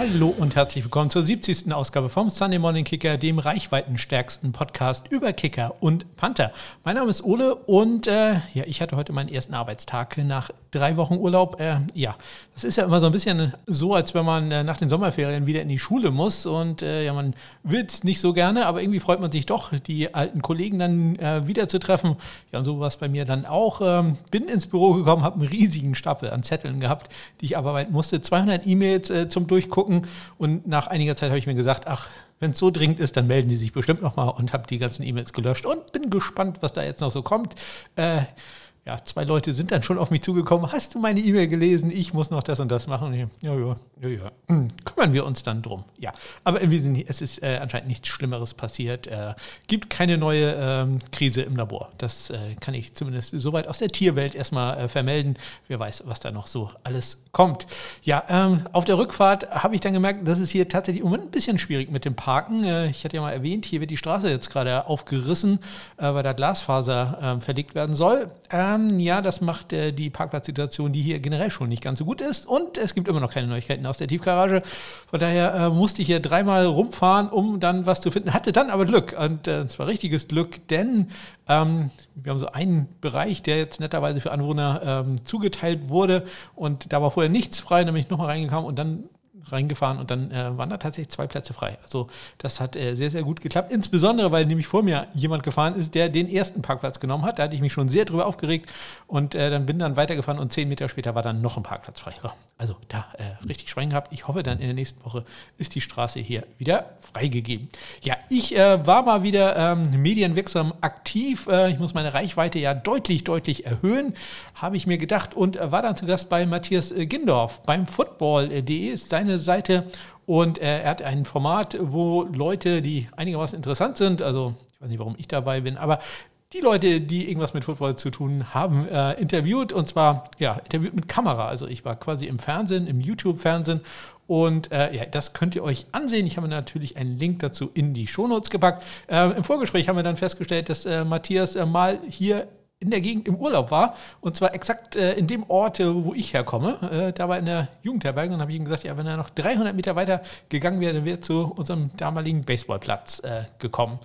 Hallo und herzlich willkommen zur 70. Ausgabe vom Sunday Morning Kicker, dem reichweitenstärksten Podcast über Kicker und Panther. Mein Name ist Ole und äh, ja, ich hatte heute meinen ersten Arbeitstag nach drei Wochen Urlaub. Äh, ja, das ist ja immer so ein bisschen so, als wenn man äh, nach den Sommerferien wieder in die Schule muss und äh, ja, man will es nicht so gerne, aber irgendwie freut man sich doch, die alten Kollegen dann äh, wiederzutreffen. Ja, und so war es bei mir dann auch. Ähm, bin ins Büro gekommen, habe einen riesigen Stapel an Zetteln gehabt, die ich abarbeiten musste. 200 E-Mails äh, zum Durchgucken und nach einiger Zeit habe ich mir gesagt, ach, wenn es so dringend ist, dann melden die sich bestimmt nochmal und habe die ganzen E-Mails gelöscht und bin gespannt, was da jetzt noch so kommt. Äh, ja, zwei Leute sind dann schon auf mich zugekommen. Hast du meine E-Mail gelesen? Ich muss noch das und das machen. Ja, ja, ja, ja. Hm, kümmern wir uns dann drum. Ja, aber im Wesentlichen, es ist äh, anscheinend nichts Schlimmeres passiert. Äh, gibt keine neue ähm, Krise im Labor. Das äh, kann ich zumindest soweit aus der Tierwelt erstmal äh, vermelden. Wer weiß, was da noch so alles kommt. Ja, ähm, auf der Rückfahrt habe ich dann gemerkt, dass es hier tatsächlich im Moment ein bisschen schwierig mit dem Parken. Äh, ich hatte ja mal erwähnt, hier wird die Straße jetzt gerade aufgerissen, äh, weil da Glasfaser ähm, verlegt werden soll. Ähm, ja, das macht äh, die Parkplatzsituation, die hier generell schon nicht ganz so gut ist. Und es gibt immer noch keine Neuigkeiten aus der Tiefgarage. Von daher äh, musste ich hier dreimal rumfahren, um dann was zu finden. Hatte dann aber Glück. Und äh, es war richtiges Glück, denn ähm, wir haben so einen Bereich, der jetzt netterweise für Anwohner ähm, zugeteilt wurde. Und da war vorher nichts frei. Dann bin ich nochmal reingekommen und dann reingefahren und dann äh, waren da tatsächlich zwei Plätze frei. Also das hat äh, sehr, sehr gut geklappt. Insbesondere, weil nämlich vor mir jemand gefahren ist, der den ersten Parkplatz genommen hat. Da hatte ich mich schon sehr drüber aufgeregt und äh, dann bin dann weitergefahren und zehn Meter später war dann noch ein Parkplatz frei. Also da äh, richtig Schwein gehabt. Ich hoffe dann in der nächsten Woche ist die Straße hier wieder freigegeben. Ja, ich äh, war mal wieder ähm, medienwirksam aktiv. Äh, ich muss meine Reichweite ja deutlich, deutlich erhöhen, habe ich mir gedacht und war dann zu Gast bei Matthias Gindorf beim Football.de ist seine Seite und er hat ein Format, wo Leute, die einigermaßen interessant sind, also ich weiß nicht, warum ich dabei bin, aber die Leute, die irgendwas mit Football zu tun haben, äh, interviewt und zwar ja interviewt mit Kamera. Also ich war quasi im Fernsehen, im YouTube-Fernsehen und äh, ja, das könnt ihr euch ansehen. Ich habe natürlich einen Link dazu in die Shownotes gepackt. Äh, Im Vorgespräch haben wir dann festgestellt, dass äh, Matthias äh, mal hier in der Gegend im Urlaub war. Und zwar exakt äh, in dem Ort, äh, wo ich herkomme. Äh, da war in der Jugendherberge und habe ihm gesagt, ja, wenn er noch 300 Meter weiter gegangen wäre, dann wäre er zu unserem damaligen Baseballplatz äh, gekommen.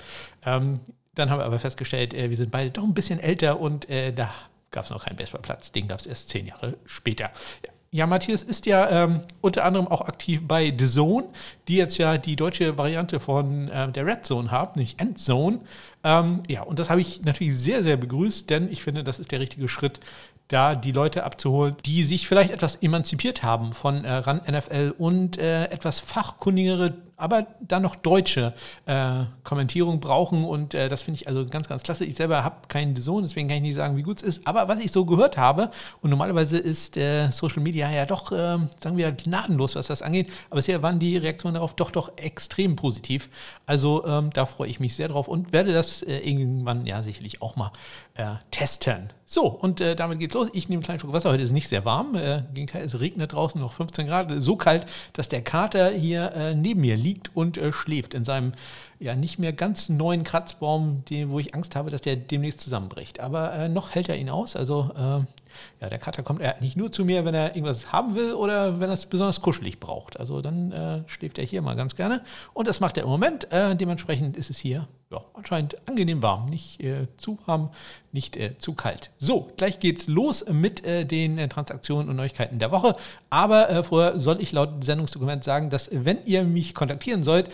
Ähm, dann haben wir aber festgestellt, äh, wir sind beide doch ein bisschen älter und da gab es noch keinen Baseballplatz. Den gab es erst zehn Jahre später. Ja. Ja, Matthias ist ja ähm, unter anderem auch aktiv bei The Zone, die jetzt ja die deutsche Variante von äh, der Red Zone haben, nicht Endzone. Ähm, ja, und das habe ich natürlich sehr, sehr begrüßt, denn ich finde, das ist der richtige Schritt, da die Leute abzuholen, die sich vielleicht etwas emanzipiert haben von äh, RAN NFL und äh, etwas fachkundigere aber dann noch deutsche äh, Kommentierung brauchen und äh, das finde ich also ganz, ganz klasse. Ich selber habe keinen Sohn, deswegen kann ich nicht sagen, wie gut es ist, aber was ich so gehört habe und normalerweise ist äh, Social Media ja doch, ähm, sagen wir, gnadenlos, was das angeht, aber bisher waren die Reaktionen darauf doch doch extrem positiv. Also ähm, da freue ich mich sehr drauf und werde das äh, irgendwann ja sicherlich auch mal äh, testen. So, und äh, damit geht's los. Ich nehme einen kleinen Schluck Wasser. Heute ist es nicht sehr warm. Äh, Im Gegenteil, es regnet draußen noch 15 Grad. So kalt, dass der Kater hier äh, neben mir liegt und äh, schläft in seinem ja nicht mehr ganz neuen Kratzbaum, den, wo ich Angst habe, dass der demnächst zusammenbricht. Aber äh, noch hält er ihn aus. Also äh, ja, der Kater kommt er nicht nur zu mir, wenn er irgendwas haben will oder wenn er es besonders kuschelig braucht. Also dann äh, schläft er hier mal ganz gerne. Und das macht er im Moment. Äh, dementsprechend ist es hier ja, anscheinend angenehm warm. Nicht äh, zu warm, nicht äh, zu kalt. So, gleich geht's los mit äh, den äh, Transaktionen und Neuigkeiten der Woche. Aber vorher soll ich laut Sendungsdokument sagen, dass wenn ihr mich kontaktieren sollt,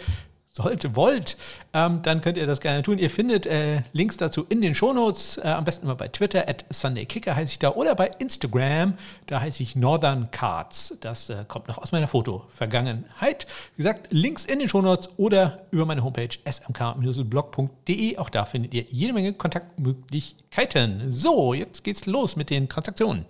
sollte, wollt, ähm, dann könnt ihr das gerne tun. Ihr findet äh, Links dazu in den Shownotes, äh, am besten immer bei Twitter, at SundayKicker heiße ich da, oder bei Instagram, da heiße ich Northern Cards. Das äh, kommt noch aus meiner Foto-Vergangenheit. Wie gesagt, Links in den Shownotes oder über meine Homepage smk-blog.de. Auch da findet ihr jede Menge Kontaktmöglichkeiten. So, jetzt geht's los mit den Transaktionen.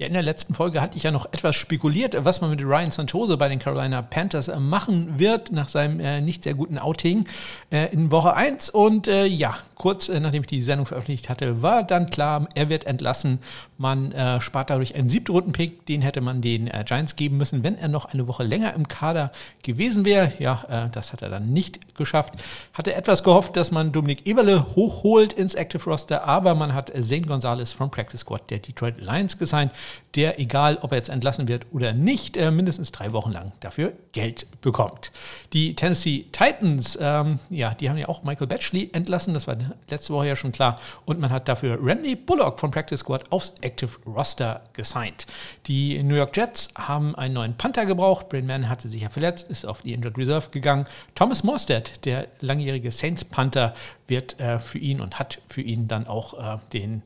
Ja, in der letzten Folge hatte ich ja noch etwas spekuliert, was man mit Ryan Santoso bei den Carolina Panthers äh, machen wird nach seinem äh, nicht sehr guten Outing äh, in Woche 1. Und äh, ja, kurz äh, nachdem ich die Sendung veröffentlicht hatte, war dann klar, er wird entlassen. Man äh, spart dadurch einen Siebtrunden-Pick, den hätte man den äh, Giants geben müssen, wenn er noch eine Woche länger im Kader gewesen wäre. Ja, äh, das hat er dann nicht geschafft. Hatte etwas gehofft, dass man Dominik Eberle hochholt ins Active Roster, aber man hat Zane Gonzalez vom Practice Squad der Detroit Lions gesigned, der, egal ob er jetzt entlassen wird oder nicht, äh, mindestens drei Wochen lang dafür Geld bekommt. Die Tennessee Titans, ähm, ja, die haben ja auch Michael Batchley entlassen, das war letzte Woche ja schon klar, und man hat dafür Randy Bullock vom Practice Squad aufs Active Roster gesigned. Die New York Jets haben einen neuen Panther gebraucht, Brain Man hatte sich ja verletzt, ist auf die Injured Reserve gegangen. Thomas Morstead, der langjährige Saints Panther, wird äh, für ihn und hat für ihn dann auch äh, den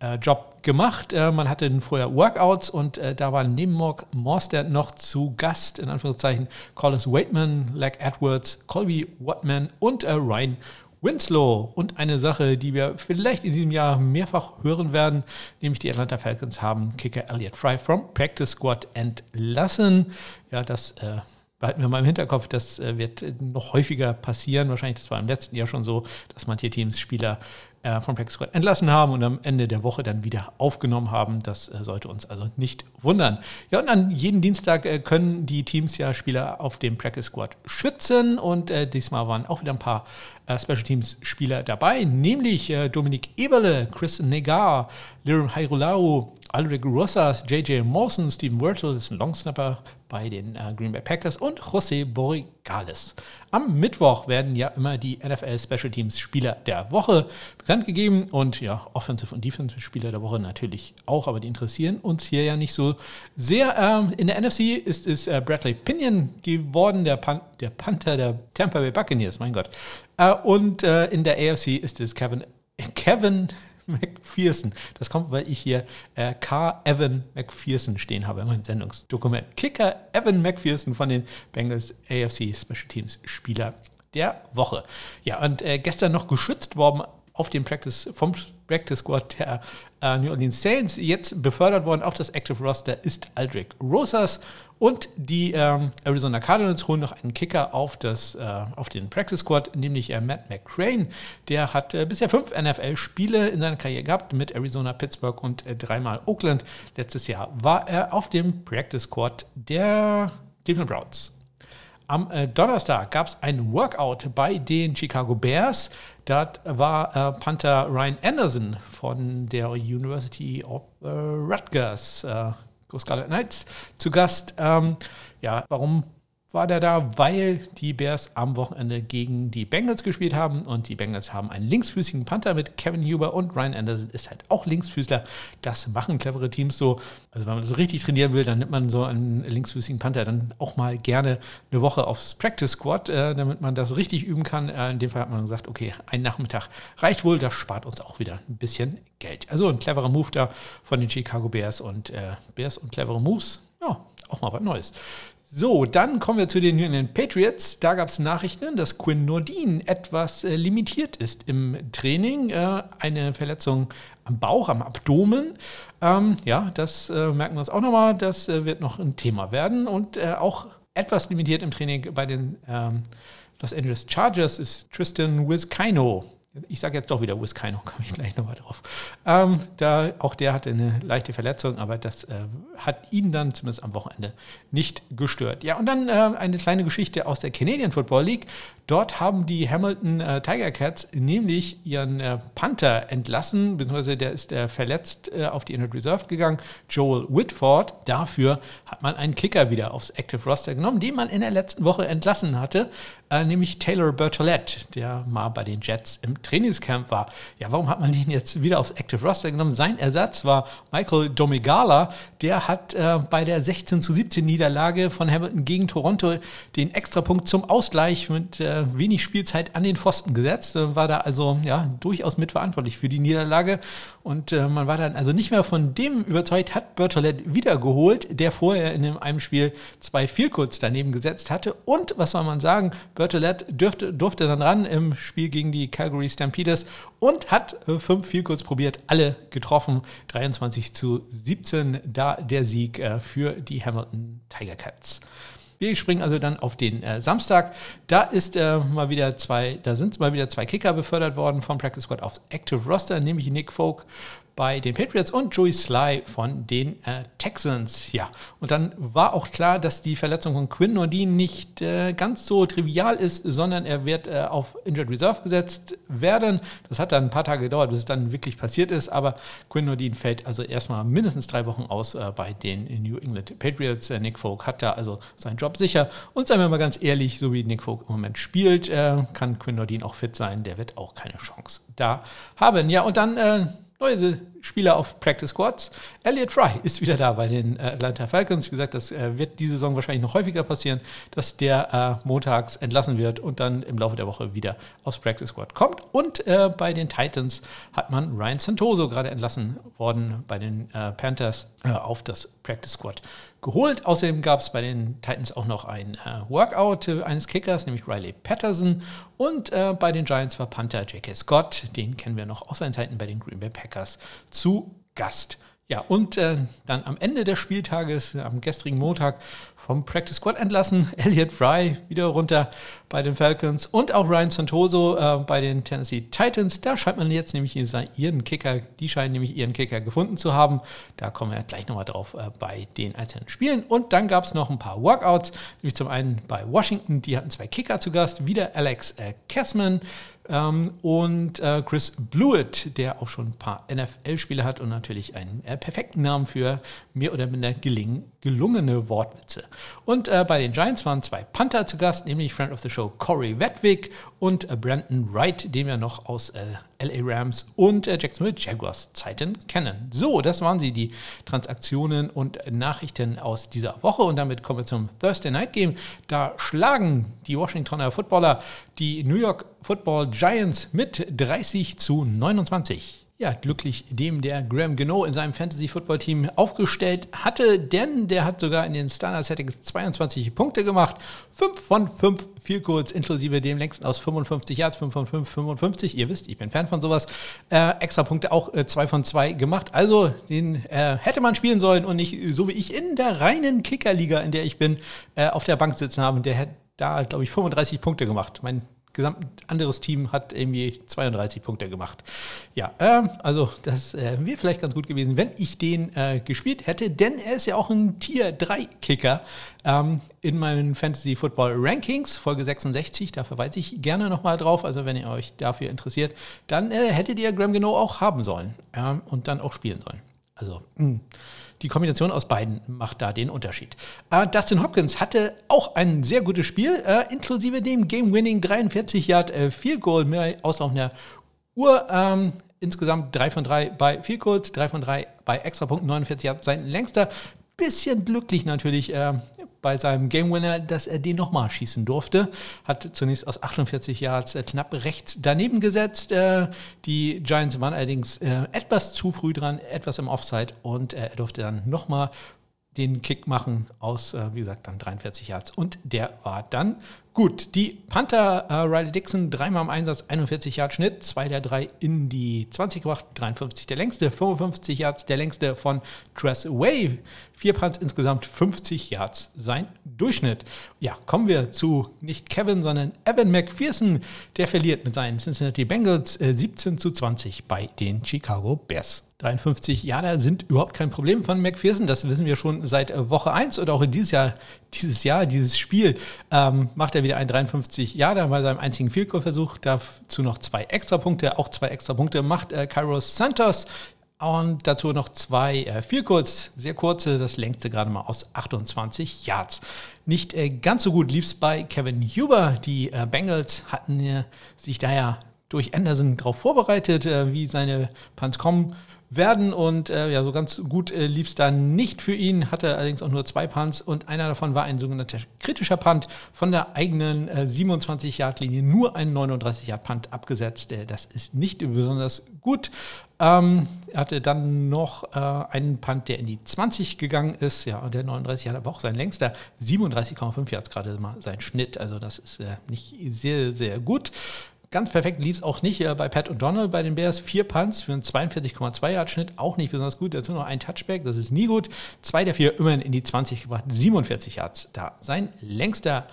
äh, Job gemacht. Äh, man hatte vorher Workouts und äh, da waren neben Morstead noch zu Gast, in Anführungszeichen, Collis Waitman, Leg Edwards, Colby Watman und äh, Ryan Winslow. Und eine Sache, die wir vielleicht in diesem Jahr mehrfach hören werden, nämlich die Atlanta Falcons haben Kicker Elliott Fry vom Practice Squad entlassen. Ja, das äh, behalten wir mal im Hinterkopf, das äh, wird noch häufiger passieren. Wahrscheinlich, das war im letzten Jahr schon so, dass manche Teams Spieler äh, vom Practice Squad entlassen haben und am Ende der Woche dann wieder aufgenommen haben. Das äh, sollte uns also nicht wundern. Ja, und an jeden Dienstag äh, können die Teams ja Spieler auf dem Practice Squad schützen und äh, diesmal waren auch wieder ein paar Special Teams Spieler dabei, nämlich äh, Dominik Eberle, Chris Negar, Lirum Hairulau, Alric Rosas, JJ Mawson, Steven Wirtle, ist ein Longsnapper bei den äh, Green Bay Packers und José Borregales. Am Mittwoch werden ja immer die NFL Special Teams Spieler der Woche bekannt gegeben und ja, Offensive und Defensive Spieler der Woche natürlich auch, aber die interessieren uns hier ja nicht so sehr. Ähm, in der NFC ist es äh, Bradley Pinion geworden, der, Pan der Panther der Tampa Bay Buccaneers, mein Gott. Äh, und äh, in der AFC ist es Kevin, Kevin McPherson. Das kommt, weil ich hier äh, K. Evan McPherson stehen habe in meinem Sendungsdokument. Kicker Evan McPherson von den Bengals AFC Special Teams Spieler der Woche. Ja, und äh, gestern noch geschützt worden auf dem Practice, vom Practice Squad der äh, New Orleans Saints. Jetzt befördert worden auf das Active Roster ist Aldrich Rosas. Und die ähm, Arizona Cardinals holen noch einen Kicker auf, das, äh, auf den Practice Squad, nämlich äh, Matt McCrane. Der hat äh, bisher fünf NFL-Spiele in seiner Karriere gehabt mit Arizona, Pittsburgh und äh, dreimal Oakland. Letztes Jahr war er auf dem Practice Squad der Cleveland Browns. Am äh, Donnerstag gab es ein Workout bei den Chicago Bears. Dort war äh, Panther Ryan Anderson von der University of Rutgers Scarlet Knights zu Gast. Ähm, ja, warum war der da? Weil die Bears am Wochenende gegen die Bengals gespielt haben und die Bengals haben einen linksfüßigen Panther mit Kevin Huber und Ryan Anderson ist halt auch Linksfüßler. Das machen clevere Teams so. Also wenn man das richtig trainieren will, dann nimmt man so einen linksfüßigen Panther dann auch mal gerne eine Woche aufs Practice Squad, äh, damit man das richtig üben kann. Äh, in dem Fall hat man gesagt, okay, ein Nachmittag reicht wohl, das spart uns auch wieder ein bisschen Geld. Also ein cleverer Move da von den Chicago Bears und äh, Bears und clevere Moves. Ja, auch mal was Neues. So, dann kommen wir zu den England Patriots. Da gab es Nachrichten, dass Quinn Nordin etwas äh, limitiert ist im Training. Äh, eine Verletzung am Bauch, am Abdomen. Ähm, ja, das äh, merken wir uns auch nochmal. Das äh, wird noch ein Thema werden. Und äh, auch etwas limitiert im Training bei den ähm, Los Angeles Chargers ist Tristan Wiskino ich sage jetzt doch wieder Wiskino, komme ich gleich nochmal drauf. Ähm, da, auch der hatte eine leichte Verletzung, aber das äh, hat ihn dann zumindest am Wochenende nicht gestört. Ja, und dann äh, eine kleine Geschichte aus der Canadian Football League. Dort haben die Hamilton äh, Tiger Cats nämlich ihren äh, Panther entlassen, beziehungsweise der ist äh, verletzt äh, auf die Inner Reserve gegangen, Joel Whitford. Dafür hat man einen Kicker wieder aufs Active Roster genommen, den man in der letzten Woche entlassen hatte, äh, nämlich Taylor Bertolette, der mal bei den Jets im Trainingscamp war. Ja, warum hat man den jetzt wieder aufs Active Roster genommen? Sein Ersatz war Michael Domigala, der hat äh, bei der 16 zu 17 Niederlage von Hamilton gegen Toronto den Extrapunkt zum Ausgleich mit äh, wenig Spielzeit an den Pfosten gesetzt, äh, war da also ja durchaus mitverantwortlich für die Niederlage. Und äh, man war dann also nicht mehr von dem überzeugt, hat Bertolette wiedergeholt, der vorher in einem Spiel zwei Vielkurz daneben gesetzt hatte. Und was soll man sagen, Bertolette dürfte, durfte dann ran im Spiel gegen die Calgary Stampeders und hat äh, fünf Vielkurz probiert, alle getroffen, 23 zu 17, da der Sieg äh, für die Hamilton Tiger Cats. Wir springen also dann auf den äh, Samstag. Da ist äh, mal wieder zwei, da sind mal wieder zwei Kicker befördert worden vom Practice Squad aufs Active Roster, nämlich Nick Folk bei den Patriots und Joey Sly von den äh, Texans. Ja, und dann war auch klar, dass die Verletzung von Quinn Nordin nicht äh, ganz so trivial ist, sondern er wird äh, auf Injured Reserve gesetzt werden. Das hat dann ein paar Tage gedauert, bis es dann wirklich passiert ist, aber Quinn Nordin fällt also erstmal mindestens drei Wochen aus äh, bei den New England Patriots. Äh, Nick Folk hat da also seinen Job sicher und seien wir mal ganz ehrlich, so wie Nick Folk im Moment spielt, äh, kann Quinn Nordin auch fit sein. Der wird auch keine Chance da haben. Ja, und dann neue Spieler auf Practice Squads. Elliot Fry ist wieder da bei den äh, Atlanta Falcons. Wie gesagt, das äh, wird diese Saison wahrscheinlich noch häufiger passieren, dass der äh, montags entlassen wird und dann im Laufe der Woche wieder aufs Practice Squad kommt. Und äh, bei den Titans hat man Ryan Santoso gerade entlassen worden bei den äh, Panthers äh, auf das Practice Squad geholt. Außerdem gab es bei den Titans auch noch ein äh, Workout eines Kickers, nämlich Riley Patterson. Und äh, bei den Giants war Panther J.K. Scott, den kennen wir noch aus seinen Zeiten bei den Green Bay Packers, zu Gast. Ja, und äh, dann am Ende des Spieltages, am gestrigen Montag, vom Practice Squad entlassen. Elliot Fry wieder runter bei den Falcons und auch Ryan Santoso äh, bei den Tennessee Titans. Da scheint man jetzt nämlich ihren Kicker, die scheinen nämlich ihren Kicker gefunden zu haben. Da kommen wir gleich nochmal drauf äh, bei den einzelnen Spielen. Und dann gab es noch ein paar Workouts, nämlich zum einen bei Washington, die hatten zwei Kicker zu Gast, wieder Alex äh, Kessman und äh, Chris Blewett, der auch schon ein paar NFL-Spiele hat und natürlich einen äh, perfekten Namen für mehr oder minder gelingen, gelungene Wortwitze. Und äh, bei den Giants waren zwei Panther zu Gast, nämlich Friend of the Show Corey Wedwick und äh, Brandon Wright, den wir noch aus äh, LA Rams und äh, Jacksonville Jaguars Zeiten kennen. So, das waren sie, die Transaktionen und Nachrichten aus dieser Woche. Und damit kommen wir zum Thursday Night Game. Da schlagen die Washingtoner Footballer die New York Football Giants mit 30 zu 29 ja, glücklich dem der Graham Geno in seinem Fantasy-Football-Team aufgestellt hatte, denn der hat sogar in den Standard-Settings 22 Punkte gemacht. 5 von 5 viel kurz, inklusive dem längsten aus 55 Yards, 5 von 5, 55. Ihr visst, ich bin Fan von sowas. Äh, extra Punkte auch 2 äh, von 2 gemacht. Also den äh, hätte man spielen sollen und nicht so wie ich in der reinen Kickerliga, in der ich bin, äh, auf der Bank sitzen haben. Der hätte da, glaube ich, 35 Punkte gemacht. Mein gesamt anderes Team hat irgendwie 32 Punkte gemacht. Ja, ähm, also das äh, wäre vielleicht ganz gut gewesen, wenn ich den äh, gespielt hätte, denn er ist ja auch ein Tier 3 Kicker ähm, in meinen Fantasy Football Rankings, Folge 66, da verweise ich gerne nochmal drauf, also wenn ihr euch dafür interessiert, dann äh, hättet ihr Graham Geno auch haben sollen ähm, und dann auch spielen sollen. Also, mh. Die Kombination aus beiden macht da den Unterschied. Äh, Dustin Hopkins hatte auch ein sehr gutes Spiel, äh, inklusive dem Game-Winning 43 Yard äh, Field Goal mehr aus auf einer Uhr. Ähm, insgesamt 3 von 3 bei Field Goals, 3 von 3 bei Extrapunkten, 49 Yard sein längster. Bisschen glücklich natürlich äh, bei seinem Game Winner, dass er den nochmal schießen durfte. Hat zunächst aus 48 Yards äh, knapp rechts daneben gesetzt. Äh, die Giants waren allerdings äh, etwas zu früh dran, etwas im Offside und er durfte dann nochmal den Kick machen aus, wie gesagt, dann 43 Yards. Und der war dann Gut, die Panther äh, Riley Dixon dreimal im Einsatz, 41 Yard Schnitt, zwei der drei in die 20 gebracht, 53 der längste, 55 Yards der längste von Tress Way, vier Punts insgesamt 50 Yards sein Durchschnitt. Ja, kommen wir zu nicht Kevin, sondern Evan McPherson, der verliert mit seinen Cincinnati Bengals äh, 17 zu 20 bei den Chicago Bears. 53 Jahre sind überhaupt kein Problem von McPherson. Das wissen wir schon seit Woche 1 oder auch in dieses Jahr, dieses Jahr, dieses Spiel, ähm, macht er wieder ein 53 Jahre bei seinem einzigen Field Goal Versuch. Dazu noch zwei Extrapunkte, auch zwei Extrapunkte macht äh, Kairos Santos. Und dazu noch zwei äh, Field Goals, sehr kurze, das längste gerade mal aus 28 Yards. Nicht äh, ganz so gut lief es bei Kevin Huber. Die äh, Bengals hatten äh, sich daher durch Anderson darauf vorbereitet, äh, wie seine Punts kommen werden. Und äh, ja, so ganz gut äh, lief es dann nicht für ihn, hatte allerdings auch nur zwei Punts und einer davon war ein sogenannter kritischer Punt von der eigenen äh, 27-Yard-Linie, nur ein 39-Yard-Punt abgesetzt. Äh, das ist nicht besonders gut. Ähm, er hatte dann noch äh, einen Punt, der in die 20 gegangen ist. Ja, und der 39 hat aber auch sein längster 37,5 Yards gerade mal sein Schnitt. Also das ist äh, nicht sehr, sehr gut. Ganz perfekt lief es auch nicht äh, bei Pat O'Donnell bei den Bears. Vier Punts für einen 42,2 Yard Schnitt, auch nicht besonders gut. Dazu noch ein Touchback, das ist nie gut. Zwei der vier immerhin in die 20 gebracht, 47 Yards da. Sein längster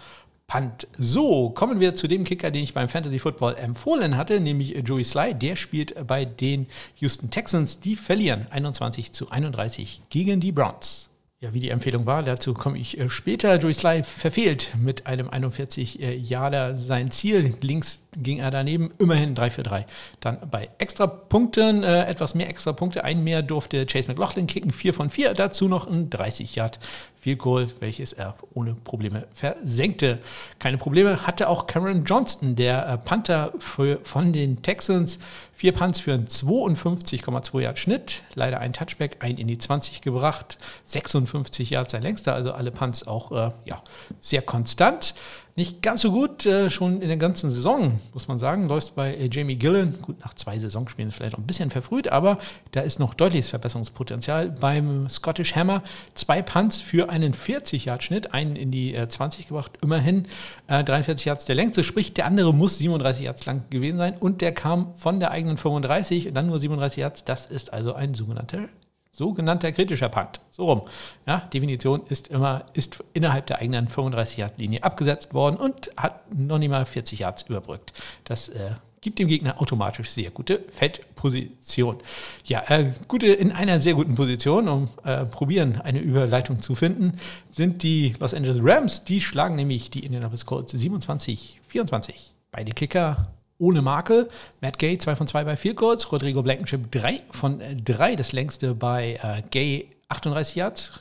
Punt. So, kommen wir zu dem Kicker, den ich beim Fantasy Football empfohlen hatte, nämlich Joey Sly. Der spielt bei den Houston Texans. Die verlieren 21 zu 31 gegen die Browns. Ja, wie die Empfehlung war, dazu komme ich äh, später. Joey Sly verfehlt mit einem 41 Jahre sein Ziel. Links ging er daneben, immerhin 3 für 3. Dann bei Extrapunkten, äh, etwas mehr Extrapunkte, ein mehr durfte Chase McLaughlin kicken, 4 von 4. Dazu noch ein 30 Yard Field Goal, welches er ohne Probleme versenkte. Keine Probleme hatte auch Cameron Johnston, der äh, Panther für, von den Texans. Vier Punts für einen 52,2 Yard Schnitt, leider ein Touchback, ein in die 20 gebracht, 56 Yards sein längster, also alle Punts auch äh, ja, sehr konstant. Nicht ganz so gut, äh, schon in der ganzen Saison, muss man sagen, läuft bei äh, Jamie Gillen. Gut, nach zwei Saisonspielen vielleicht noch ein bisschen verfrüht, aber da ist noch deutliches Verbesserungspotenzial. Beim Scottish Hammer zwei Punts für einen 40-Yard-Schnitt, einen in die äh, 20 gebracht, immerhin äh, 43 Yards der längste, sprich der andere muss 37 Yards lang gewesen sein und der kam von der eigenen 35 und dann nur 37 Yards. Das ist also ein sogenannter sogenannter kritischer Punt. So rum. Ja, Definition ist immer, ist innerhalb der eigenen 35 Yard Linie abgesetzt worden und hat noch nicht mal 40 Yards überbrückt. Das äh, gibt dem Gegner automatisch sehr gute Feldposition. Ja, äh, gute, in einer sehr guten Position, um äh, probieren, eine Überleitung zu finden, sind die Los Angeles Rams. Die schlagen nämlich die Indianapolis Colts 27, 24. Beide Kicker ohne Makel. Matt Gay 2 von 2 bei 4 Goals. Rodrigo Blankenship 3 von 3, das längste bei äh, Gay 38 Yards.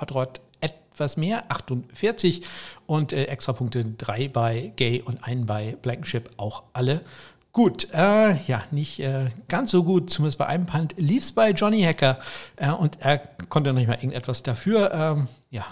Hot Rod etwas mehr, 48. Und äh, Extrapunkte 3 bei Gay und 1 bei Blankenship, auch alle Gut, äh, ja, nicht äh, ganz so gut, zumindest bei einem Punt lief es bei Johnny Hacker äh, und er konnte noch nicht mal irgendetwas dafür. Ähm, ja,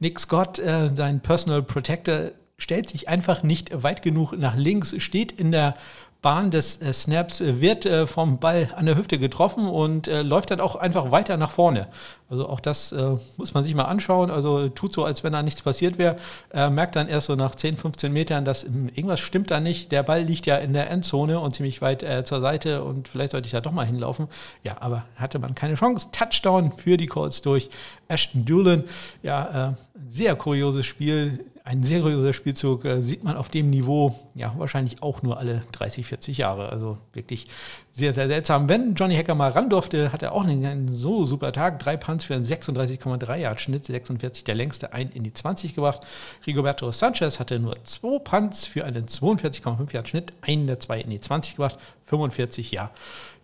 Nick Scott, äh, sein Personal Protector, stellt sich einfach nicht weit genug nach links, steht in der Bahn des äh, Snaps, wird äh, vom Ball an der Hüfte getroffen und läuft dann auch einfach weiter nach vorne. Also auch das äh, muss man sich mal anschauen. Also tut so, als wenn da nichts passiert wäre. merkt dann erst so nach 10, 15 Metern, dass irgendwas stimmt da nicht. Der Ball liegt ja in der Endzone und ziemlich weit äh, zur Seite und vielleicht sollte ich da doch mal hinlaufen. Ja, aber hatte man keine Chance. Touchdown für die Colts durch Ashton Doolin. Ja, sehr kurioses Spiel ein seriöser Spielzug äh, sieht man auf dem Niveau ja wahrscheinlich auch nur alle 30, 40 Jahre. Also wirklich sehr, sehr seltsam. Wenn Johnny Hacker mal ran durfte, hat er auch einen, einen so super Tag. Drei Punts für einen 36,3 Yard Schnitt, 46 der längste, ein in die 20 gebracht. Rigoberto Sanchez hatte nur zwei Punts für einen 42,5 Yard Schnitt, einen der zwei in die 20 gebracht, 45 Jahre.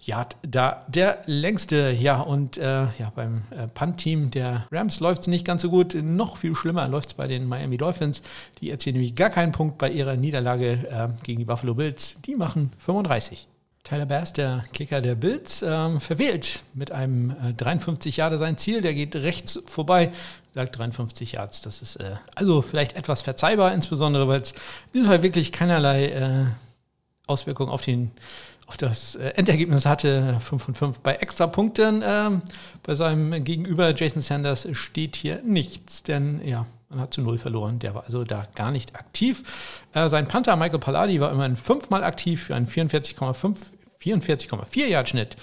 Yard da der längste. Ja, und äh, ja, beim äh, Punt-Team der Rams läuft es nicht ganz so gut. Noch viel schlimmer läuft es bei den Miami Dolphins. Die erzielen nämlich gar keinen Punkt bei ihrer Niederlage äh, gegen die Buffalo Bills. Die machen 35. Tyler Bass, der Kicker der Bills, ähm, verwählt mit einem äh, 53 Jahre sein Ziel. Der geht rechts vorbei, sagt 53 Yards. Das ist äh, also vielleicht etwas verzeihbar, insbesondere weil es in diesem Fall wirklich keinerlei äh, Auswirkungen auf auf das äh, Endergebnis hatte 5 von 5 bei Extrapunkten. Ähm, bei seinem Gegenüber Jason Sanders steht hier nichts, denn ja, man hat zu null verloren. Der war also da gar nicht aktiv. Äh, sein Panther Michael Palladi war immerhin fünfmal aktiv für einen 44,5 44,4 Yard Schnitt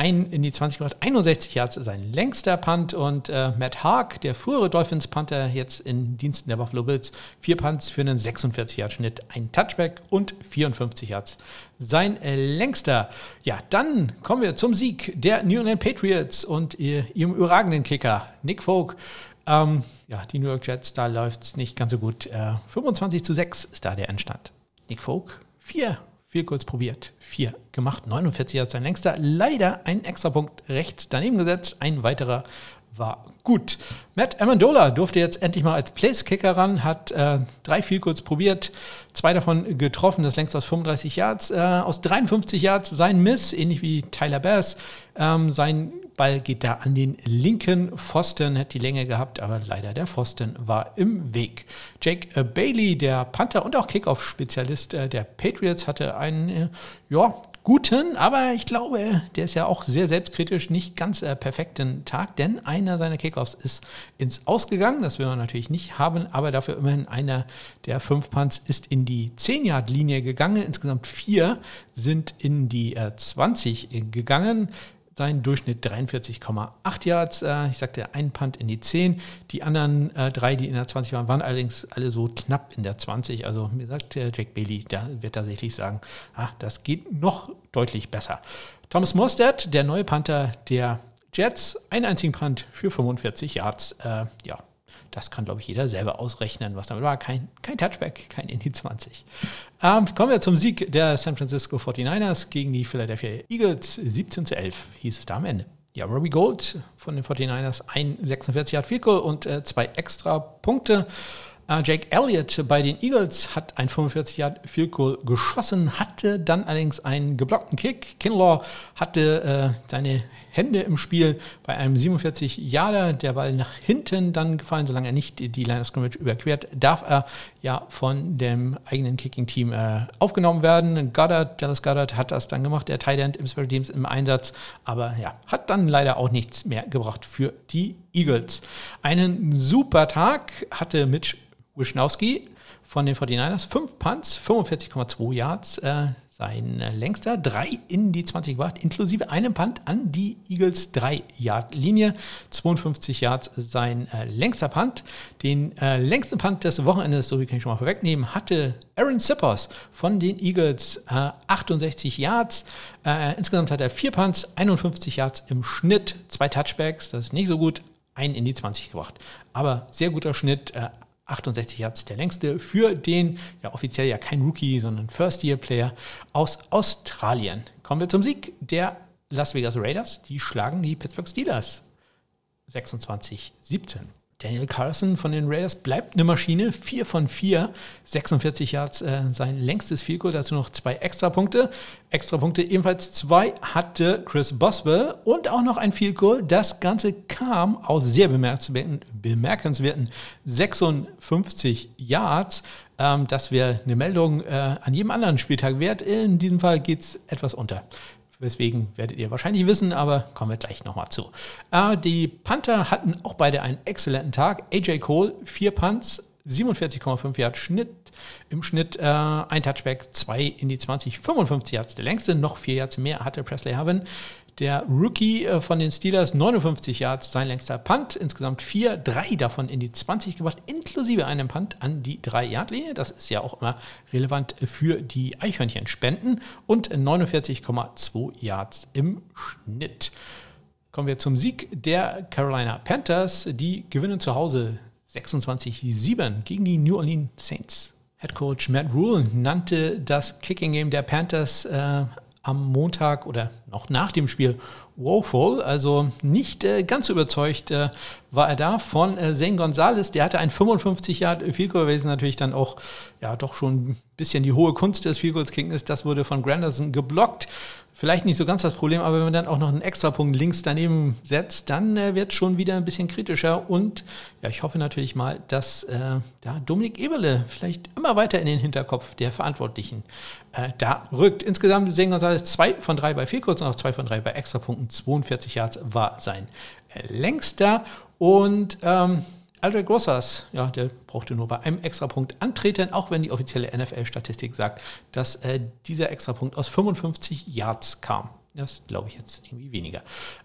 ein in die 20 gemacht, 61 Yards sein längster Punt und äh, Matt Haag, der frühere Dolphins Panther, jetzt in Diensten der Buffalo Bills, vier Punts für einen 46 Yard Schnitt, ein Touchback und 54 Yards sein äh, längster. Ja, dann kommen wir zum Sieg der New England Patriots und ihr, ihrem überragenden Kicker Nick Folk. Ähm, ja, die New York Jets, da läuft es nicht ganz so gut. Äh, 25 zu 6 ist da der Endstand. Nick Folk, vier viel kurz probiert. Vier gemacht. 49 hat sein längster. Leider ein extra Punkt rechts daneben gesetzt. Ein weiterer war gut. Matt Amendola durfte jetzt endlich mal als Place-Kicker ran, hat äh, drei viel kurz probiert, zwei davon getroffen, das längst aus 35 Yards. Äh, aus 53 Yards sein Miss, ähnlich wie Tyler Bass. Ähm, sein Ball geht da an den linken Pfosten, hat die Länge gehabt, aber leider der Pfosten war im Weg. Jake Bailey, der Panther und auch Kickoff-Spezialist der Patriots, hatte einen ja, guten, aber ich glaube, der ist ja auch sehr selbstkritisch, nicht ganz äh, perfekten Tag, denn einer seiner Kickoffs ist ins Ausgegangen. Das will man natürlich nicht haben, aber dafür immerhin einer der fünf Punts ist in die 10-Yard-Linie gegangen. Insgesamt vier sind in die äh, 20 gegangen sein Durchschnitt 43,8 Yards. Äh, ich sagte, ein Punt in die 10. Die anderen äh, drei, die in der 20 waren, waren allerdings alle so knapp in der 20. Also mir sagt äh, Jack Bailey, der wird tatsächlich sagen, ah, das geht noch deutlich besser. Thomas Morstead, der neue Panther der Jets, einen einzigen Punt für 45 Yards. Ja, das kann, glaube ich, jeder selber ausrechnen, was damit war. Kein, kein Touchback, kein Indy 20. Ähm, kommen wir zum Sieg der San Francisco 49ers gegen die Philadelphia Eagles. 17 zu 11 hieß es da am Ende. Ja, Robbie Gold von den 49ers, ein 46 Yard Field und äh, zwei extra Punkte. Äh, Jake Elliott bei den Eagles hat ein 45 Yard Field geschossen, hatte dann allerdings einen geblockten Kick. Kinlaw hatte äh, seine Hände im Spiel bei einem 47 Yarder. Der Ball nach hinten dann gefallen, solange er nicht die Line of Scrimmage überquert, darf er ja von dem eigenen Kicking-Team äh, aufgenommen werden. Goddard, Dallas Goddard hat das dann gemacht, der End im Special Teams im Einsatz, aber ja, hat dann leider auch nichts mehr gebracht für die Eagles. Einen super Tag hatte Mitch Wischnowski von den 49ers. Fünf Punts, 45,2 Yards. Äh, sein längster, drei in die 20 gebracht, inklusive einem Punt an die Eagles 3-Yard-Linie. 52 Yards sein äh, längster Punt. Den äh, längsten Punt des Wochenendes, so wie kann ich schon mal vorwegnehmen, hatte Aaron Sippers von den Eagles äh, 68 Yards. Äh, insgesamt hat er vier Punts, 51 Yards im Schnitt, zwei Touchbacks, das ist nicht so gut, einen in die 20 gebracht. Aber sehr guter Schnitt, äh, 68 Yards der längste für den ja offiziell ja kein Rookie, sondern First-Year-Player aus Australien. Kommen wir zum Sieg der Las Vegas Raiders. Die schlagen die Pittsburgh Steelers 26-17. Daniel Carlson von den Raiders bleibt eine Maschine. 4 von 4, 46 Yards äh, sein längstes Goal, dazu noch zwei Extrapunkte. Extrapunkte ebenfalls zwei hatte Chris Boswell und auch noch ein Goal. Das Ganze kam aus sehr bemerkenswerten, bemerkenswerten 56 Yards. Ähm, das wäre eine Meldung äh, an jedem anderen Spieltag wert. In diesem Fall geht es etwas unter. Weswegen werdet ihr wahrscheinlich wissen, aber kommen wir gleich nochmal zu. Äh, die Panther hatten auch beide einen exzellenten Tag. AJ Cole, vier Punts, 47,5 Yard Schnitt. Im Schnitt äh, ein Touchback, zwei in die 20, 55 Yards der längste, noch vier Yards mehr hatte Presley Harvin. Der Rookie äh, von den Steelers, 59 Yards, sein längster Punt. Insgesamt vier, drei davon in die 20 gebracht, inklusive einem Punt an die 3-Yard-Linie. Das ist ja auch immer relevant für die Eichhörnchenspenden. Und 49,2 Yards im Schnitt. Kommen wir zum Sieg der Carolina Panthers. Die gewinnen zu Hause 26-7 gegen die New Orleans Saints. Head Coach Matt Rule nannte das Kicking Game der Panthers äh, am Montag oder noch nach dem Spiel woeful, also nicht äh, ganz überzeugt äh, war er da von äh, Zane Gonzalez. Der hatte ein 55 Yard Field Goal gewesen, natürlich dann auch ja doch schon ein bisschen die hohe Kunst des Field Goals ist. Das wurde von Granderson geblockt vielleicht nicht so ganz das Problem, aber wenn man dann auch noch einen Extrapunkt links daneben setzt, dann äh, wird es schon wieder ein bisschen kritischer. Und ja, ich hoffe natürlich mal, dass äh, da Dominik Eberle vielleicht immer weiter in den Hinterkopf der Verantwortlichen äh, da rückt. Insgesamt sehen wir uns alles zwei von drei bei vier kurz und auch zwei von drei bei Extrapunkten. 42 Yards war sein äh, längster. Und ähm, Aldrich Grossas, ja, der brauchte nur bei einem Extrapunkt antreten, auch wenn die offizielle NFL-Statistik sagt, dass äh, dieser Extrapunkt aus 55 Yards kam. Das glaube ich jetzt irgendwie weniger.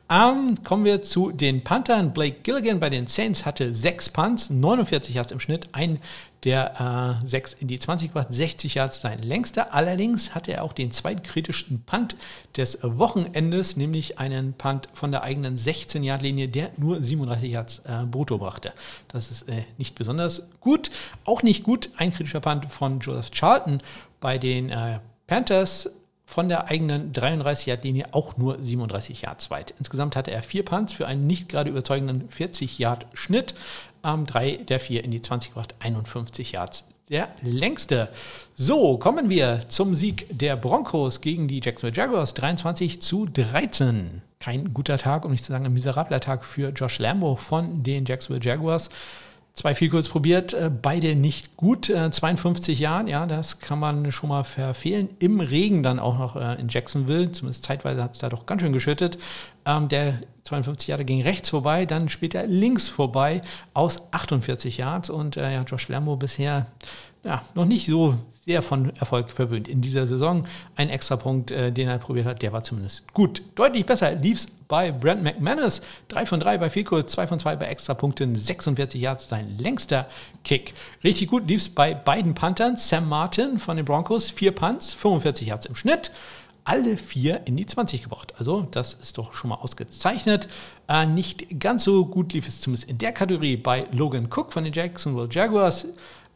Ähm, kommen wir zu den Panthern. Blake Gilligan bei den Saints hatte sechs Punts, 49 Yards im Schnitt, ein der äh, 6 in die 20 gebracht, 60 Yards sein längster. Allerdings hatte er auch den zweitkritischsten Punt des Wochenendes, nämlich einen Punt von der eigenen 16-Yard-Linie, der nur 37 Yards äh, brutto brachte. Das ist äh, nicht besonders gut. Auch nicht gut ein kritischer Punt von Joseph Charlton bei den äh, Panthers von der eigenen 33-Yard-Linie auch nur 37 Yards weit. Insgesamt hatte er vier Punts für einen nicht gerade überzeugenden 40-Yard-Schnitt. Ähm, drei der vier in die 20 gebracht, 51 Yards. Der längste. So, kommen wir zum Sieg der Broncos gegen die Jacksonville Jaguars. 23 zu 13. kein guter Tag, um nicht zu sagen ein miserabler Tag für Josh Lambo von den Jacksonville Jaguars. Zwei Vielkurs probiert, äh, beide nicht gut. 52 äh, Jahren, ja, das kann man schon mal verfehlen. Im Regen dann auch noch äh, in Jacksonville, zumindest zeitweise hat es da doch ganz schön geschüttet. Ähm, der 52 Jahre ging rechts vorbei, dann später links vorbei aus 48 Yards. Und ja, Josh Lambo bisher ja, noch nicht so sehr von Erfolg verwöhnt. In dieser Saison ein Extrapunkt, äh, den er probiert hat, der war zumindest gut. Deutlich besser lief es bei Brent McManus. 3 von 3 bei Fico, 2 von 2 bei Extrapunkten, 46 Yards sein längster Kick. Richtig gut lief es bei beiden Panthern. Sam Martin von den Broncos, 4 Punts, 45 Yards im Schnitt alle vier in die 20 gebracht. Also das ist doch schon mal ausgezeichnet. Äh, nicht ganz so gut lief es zumindest in der Kategorie bei Logan Cook von den Jacksonville Jaguars.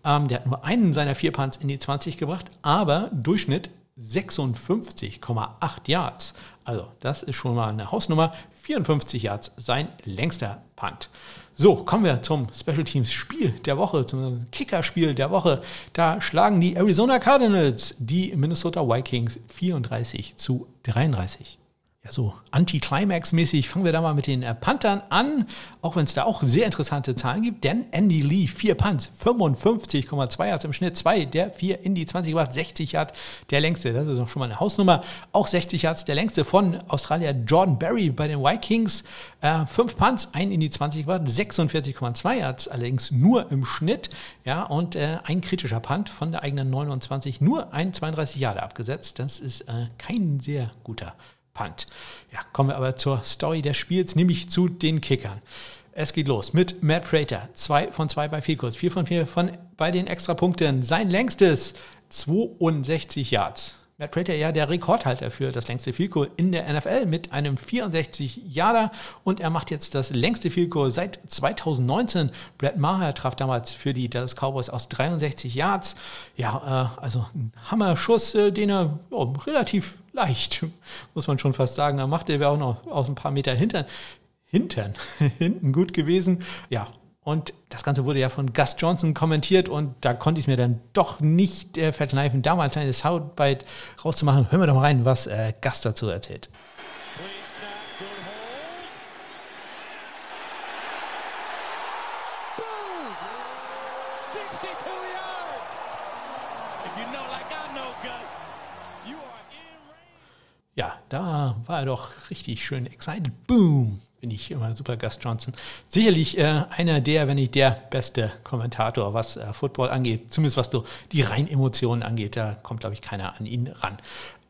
Der hat nur einen seiner vier Punts in die 20 gebracht, aber Durchschnitt 56,8 Yards. Also das ist schon mal eine Hausnummer. 54 Yards sein längster Punt. So, kommen wir zum Special Teams Spiel der Woche, zum Kicker-Spiel der Woche. Da schlagen die Arizona Cardinals die Minnesota Vikings 34 zu 33 ja, so Anti-Climax-mäßig fangen wir da mal mit den äh, Panthern an, auch wenn es da auch sehr interessante Zahlen gibt, denn Andy Lee, vier Punts, 55,2 Yards im Schnitt, zwei, der vier in die 20 gebracht, 60 Yards der längste, das ist auch schon mal eine Hausnummer, auch 60 Yards der längste von Australier Jordan Berry bei den Vikings, äh, fünf Punts, ein in die 20 gebracht, 46,2 Yards allerdings nur im Schnitt, ja, und äh, ein kritischer Punt von der eigenen 29, nur ein 32 Jahre abgesetzt, das ist äh, kein sehr guter Punt. Ja, kommen wir aber zur Story des Spiels, nämlich zu den Kickern. Es geht los mit Matt Prater. Zwei von zwei bei Vielkurs, vier von vier von, bei den Extrapunkten. Sein längstes 62 Yards. Matt Prater ja der Rekordhalter für das längste Field in der NFL mit einem 64 Yarder und er macht jetzt das längste Field seit 2019. Brad Maher traf damals für die Dallas Cowboys aus 63 Yards. Ja, äh, also ein Hammerschuss, äh, den er oh, relativ leicht, muss man schon fast sagen, er machte. Er auch noch aus ein paar Meter hintern, hintern, hinten gut gewesen. Ja, und das Ganze wurde ja von Gus Johnson kommentiert und da konnte ich es mir dann doch nicht äh, verkneifen, da mal ein kleines Soundbite rauszumachen. Hören wir doch mal rein, was äh, Gus dazu erzählt. Ja, da war er doch richtig schön excited. Boom! bin ich immer super Gast Johnson. Sicherlich äh, einer der, wenn nicht der beste Kommentator, was äh, Football angeht, zumindest was so die rein Emotionen angeht, da kommt, glaube ich, keiner an ihn ran.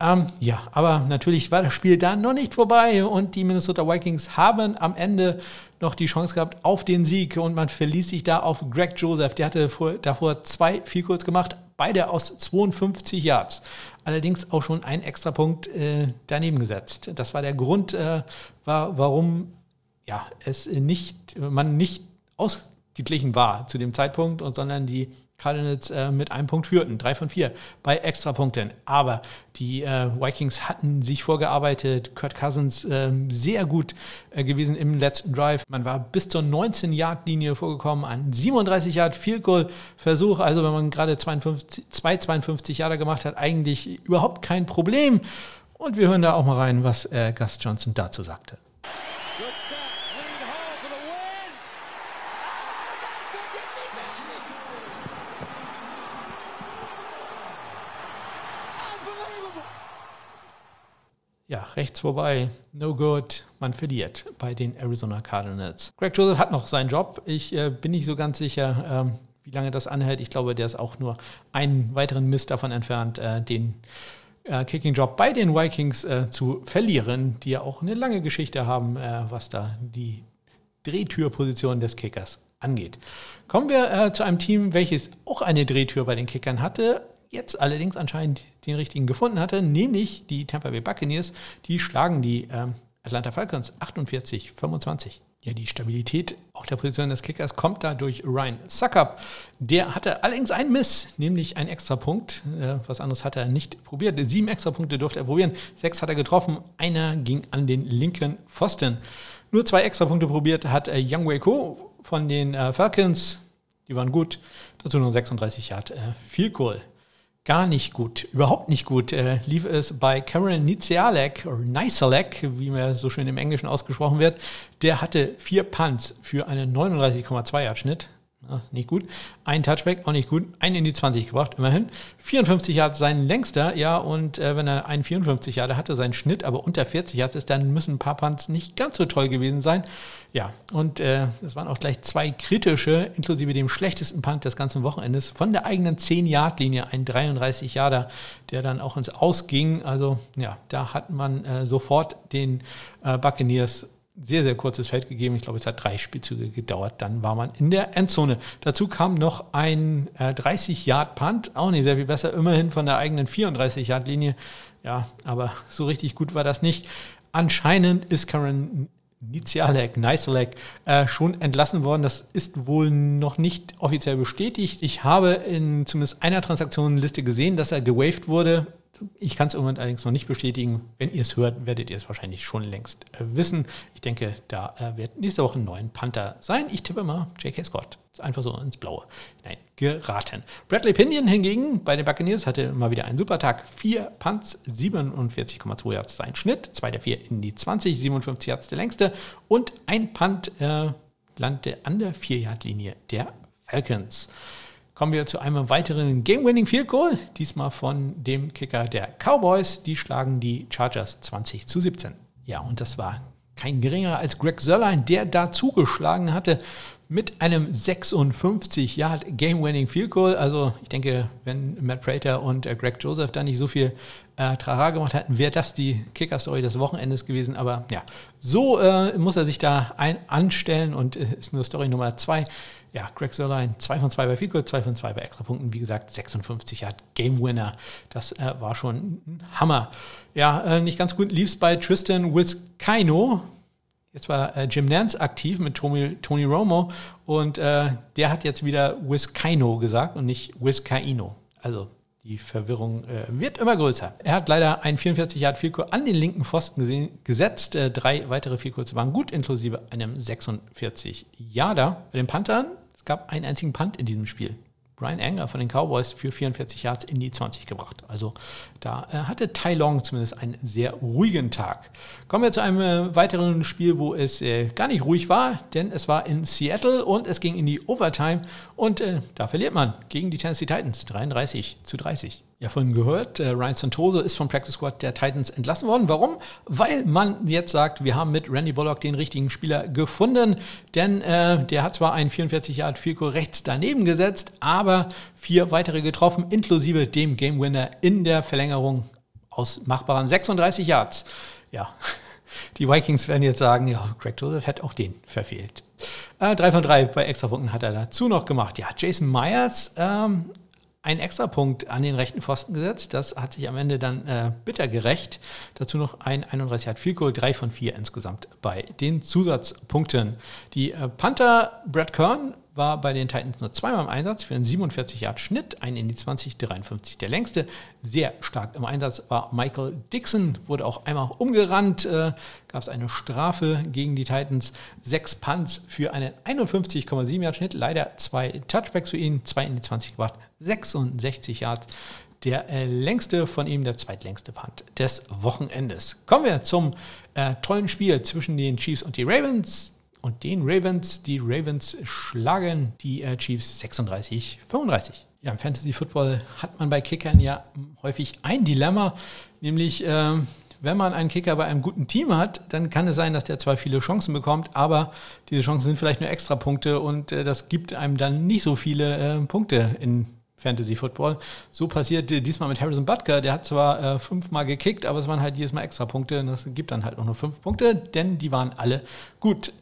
Ähm, ja, aber natürlich war das Spiel da noch nicht vorbei und die Minnesota Vikings haben am Ende noch die Chance gehabt auf den Sieg und man verließ sich da auf Greg Joseph. Der hatte vor, davor zwei kurz gemacht, beide aus 52 Yards. Allerdings auch schon einen Extrapunkt äh, daneben gesetzt. Das war der Grund, äh, war, warum ja, es nicht, man nicht ausgeglichen war zu dem Zeitpunkt, sondern die Cardinals äh, mit einem Punkt führten, drei von vier bei Extrapunkten. Aber die äh, Vikings hatten sich vorgearbeitet, Kurt Cousins äh, sehr gut äh, gewesen im letzten Drive. Man war bis zur 19-Yard-Linie vorgekommen, ein 37 Yard Field Goal Versuch. Also wenn man gerade 52, zwei 52 Jahre gemacht hat, eigentlich überhaupt kein Problem. Und wir hören da auch mal rein, was äh, Gus Johnson dazu sagte. Ja, rechts vorbei, no good, man verliert bei den Arizona Cardinals. Greg Joseph hat noch seinen Job. Ich äh, bin nicht so ganz sicher, ähm, wie lange das anhält. Ich glaube, der ist auch nur einen weiteren Mist davon entfernt, äh, den äh, Kicking-Job bei den Vikings äh, zu verlieren, die ja auch eine lange Geschichte haben, äh, was da die Drehtürposition des Kickers angeht. Kommen wir äh, zu einem Team, welches auch eine Drehtür bei den Kickern hatte, jetzt allerdings anscheinend den richtigen gefunden hatte, nämlich die Tampa Bay Buccaneers. Die schlagen die ähm, Atlanta Falcons 48, 25. Ja, die Stabilität auf der Position des Kickers kommt da durch Ryan Suckup. Der hatte allerdings einen Miss, nämlich einen extra Punkt. Äh, was anderes hat er nicht probiert. Sieben extra Punkte durfte er probieren. Sechs hat er getroffen. Einer ging an den linken Pfosten. Nur zwei extra Punkte probiert hat äh, Young Wei Ko von den äh, Falcons. Die waren gut. Dazu nur 36 Yard äh, Field Goal. Gar nicht gut, überhaupt nicht gut äh, lief es bei Cameron Nizialek, oder Nicelek, wie mir so schön im Englischen ausgesprochen wird. Der hatte vier Punts für einen 39,2 Yard Schnitt. Nicht gut. Ein Touchback, auch nicht gut. Einen in die 20 gebracht, immerhin. 54 Yards sein längster, ja, und äh, wenn er einen 54 Yards hatte, sein Schnitt aber unter 40 Yards ist, dann müssen ein paar Punts nicht ganz so toll gewesen sein. Ja, und äh, es waren auch gleich zwei kritische, inklusive dem schlechtesten Punt des ganzen Wochenendes, von der eigenen 10-Yard-Linie, ein 33 Yarder, der dann auch ins Ausging. Also ja, da hat man äh, sofort den äh, Buccaneers sehr, sehr kurzes Feld gegeben. Ich glaube, es hat drei Spielzüge gedauert. Dann war man in der Endzone. Dazu kam noch ein äh, 30-Yard-Punt, auch nicht sehr viel besser, immerhin von der eigenen 34-Yard-Linie. Ja, aber so richtig gut war das nicht. Anscheinend ist Karen Nizialek, Nicelek, äh, schon entlassen worden. Das ist wohl noch nicht offiziell bestätigt. Ich habe in zumindest einer Transaktionenliste gesehen, dass er gewaved wurde. Ich kann es im Moment allerdings noch nicht bestätigen. Wenn ihr es hört, werdet ihr es wahrscheinlich schon längst äh, wissen. Ich denke, da äh, wird nächste Woche ein neuer Panther sein. Ich tippe mal J.K. Scott. Einfach so ins Blaue Nein, geraten. Bradley Pinion hingegen bei den Buccaneers hatte mal wieder einen super Tag. Vier Punts, 47,2 Yards sein Schnitt. Zwei der vier in die 20, 57 Yards der längste. Und ein Punt äh, landete an der 4-Yard-Linie der Falcons kommen wir zu einem weiteren Game-Winning Field Goal, diesmal von dem Kicker der Cowboys. Die schlagen die Chargers 20 zu 17. Ja, und das war kein geringerer als Greg Sörlein, der da zugeschlagen hatte mit einem 56 Yard Game-Winning Field Goal. Also ich denke, wenn Matt Prater und äh, Greg Joseph da nicht so viel äh, Trara gemacht hätten, wäre das die Kicker-Story des Wochenendes gewesen. Aber ja, so äh, muss er sich da ein anstellen und äh, ist nur Story Nummer zwei ja, Greg Sörlein, 2 von 2 bei Fico, 2 von 2 bei Extrapunkten. Wie gesagt, 56 hat Game Winner. Das äh, war schon ein Hammer. Ja, äh, nicht ganz gut lief es bei Tristan Wiskaino. Jetzt war äh, Jim Nance aktiv mit Tony, Tony Romo und äh, der hat jetzt wieder Wiskaino gesagt und nicht Wiskaino. Also die Verwirrung äh, wird immer größer. Er hat leider einen 44 Yard Vielkur an den linken Pfosten gesehen, gesetzt. Äh, drei weitere Vielkurze waren gut, inklusive einem 46 Yarder. Bei den Panthern es gab einen einzigen Punt in diesem Spiel. Brian Anger von den Cowboys für 44 Yards in die 20 gebracht. Also da äh, hatte Tai Long zumindest einen sehr ruhigen Tag. Kommen wir zu einem äh, weiteren Spiel, wo es äh, gar nicht ruhig war, denn es war in Seattle und es ging in die Overtime und äh, da verliert man gegen die Tennessee Titans 33 zu 30 ja vorhin gehört, äh, Ryan Santoso ist vom Practice Squad der Titans entlassen worden. Warum? Weil man jetzt sagt, wir haben mit Randy Bullock den richtigen Spieler gefunden, denn äh, der hat zwar einen 44 Yard Fico rechts daneben gesetzt, aber vier weitere getroffen, inklusive dem Game Winner in der Verlängerung aus machbaren 36 Yards. Ja, die Vikings werden jetzt sagen, ja, Greg Joseph hat auch den verfehlt. Äh, drei von drei bei Extrapunkten hat er dazu noch gemacht. Ja, Jason Myers ähm, einen Extrapunkt an den rechten Pfosten gesetzt. Das hat sich am Ende dann äh, bitter gerecht. Dazu noch ein 31 hat viel Goal, 3 von 4 insgesamt bei den Zusatzpunkten. Die äh, Panther Brad Kern war bei den Titans nur zweimal im Einsatz für einen 47 Yard Schnitt, einen in die 20, 53 der längste. Sehr stark im Einsatz war Michael Dixon, wurde auch einmal umgerannt, äh, gab es eine Strafe gegen die Titans, sechs Punts für einen 51,7 Yard Schnitt, leider zwei Touchbacks für ihn, zwei in die 20 gebracht, 66 Yards. Der äh, längste von ihm, der zweitlängste Punt des Wochenendes. Kommen wir zum äh, tollen Spiel zwischen den Chiefs und die Ravens und den Ravens. Die Ravens schlagen die äh, Chiefs 36, 35. Ja, im Fantasy Football hat man bei Kickern ja häufig ein Dilemma, nämlich äh, wenn man einen Kicker bei einem guten Team hat, dann kann es sein, dass der zwar viele Chancen bekommt, aber diese Chancen sind vielleicht nur Extrapunkte und äh, das gibt einem dann nicht so viele äh, Punkte in Fantasy Football. So passiert diesmal mit Harrison Butker. Der hat zwar äh, fünfmal gekickt, aber es waren halt jedes Mal Extrapunkte und das gibt dann halt auch nur fünf Punkte, denn die waren alle gut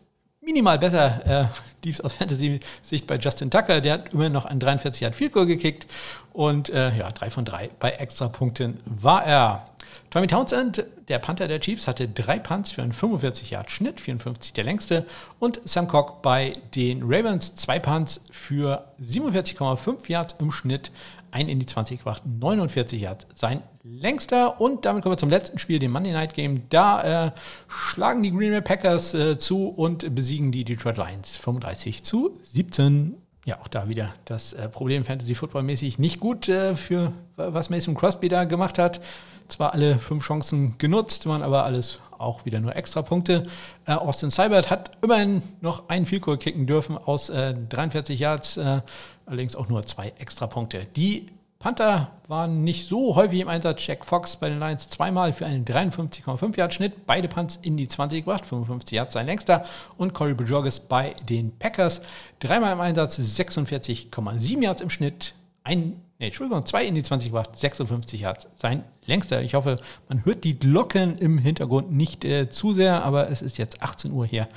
minimal besser äh, lief aus Fantasy-Sicht bei Justin Tucker. Der hat immerhin noch ein 43 Yard Field Goal gekickt und äh, ja, drei von drei bei Extrapunkten war er. Tommy Townsend, der Panther der Chiefs, hatte drei Punts für einen 45 Yard Schnitt, 54 der längste. Und Sam Cock bei den Ravens zwei Punts für 47,5 Yards im Schnitt, ein in die 20 gebracht, 49 Yards sein längster. Und damit kommen wir zum letzten Spiel, dem Monday Night Game. Da äh, schlagen die Green Bay Packers äh, zu und besiegen die Detroit Lions 35 zu 17. ja, auch da wieder das äh, Problem Fantasy Football mäßig nicht gut äh, für was Mason Crosby da gemacht hat. Zwar alle fünf Chancen genutzt, waren aber alles auch wieder nur extra Punkte. Äh, Austin Seibert hat immerhin noch einen Field Goal kicken dürfen aus 43 äh, Yards, äh, allerdings auch nur zwei extra Punkte. Die Panther waren nicht so häufig im Einsatz. Jack Fox bei den Lions zweimal für einen 53,5 Yard Schnitt, beide Punts in die 20 gebracht, 55 Yards sein längster. Und Corey Bajorges bei den Packers dreimal im Einsatz, 46,7 Yards im Schnitt, ein, nee, Entschuldigung, zwei in die 20 gebracht, 56 Yards sein längster. Ich hoffe, man hört die Glocken im Hintergrund nicht äh, zu sehr, aber es ist jetzt 18 Uhr hier.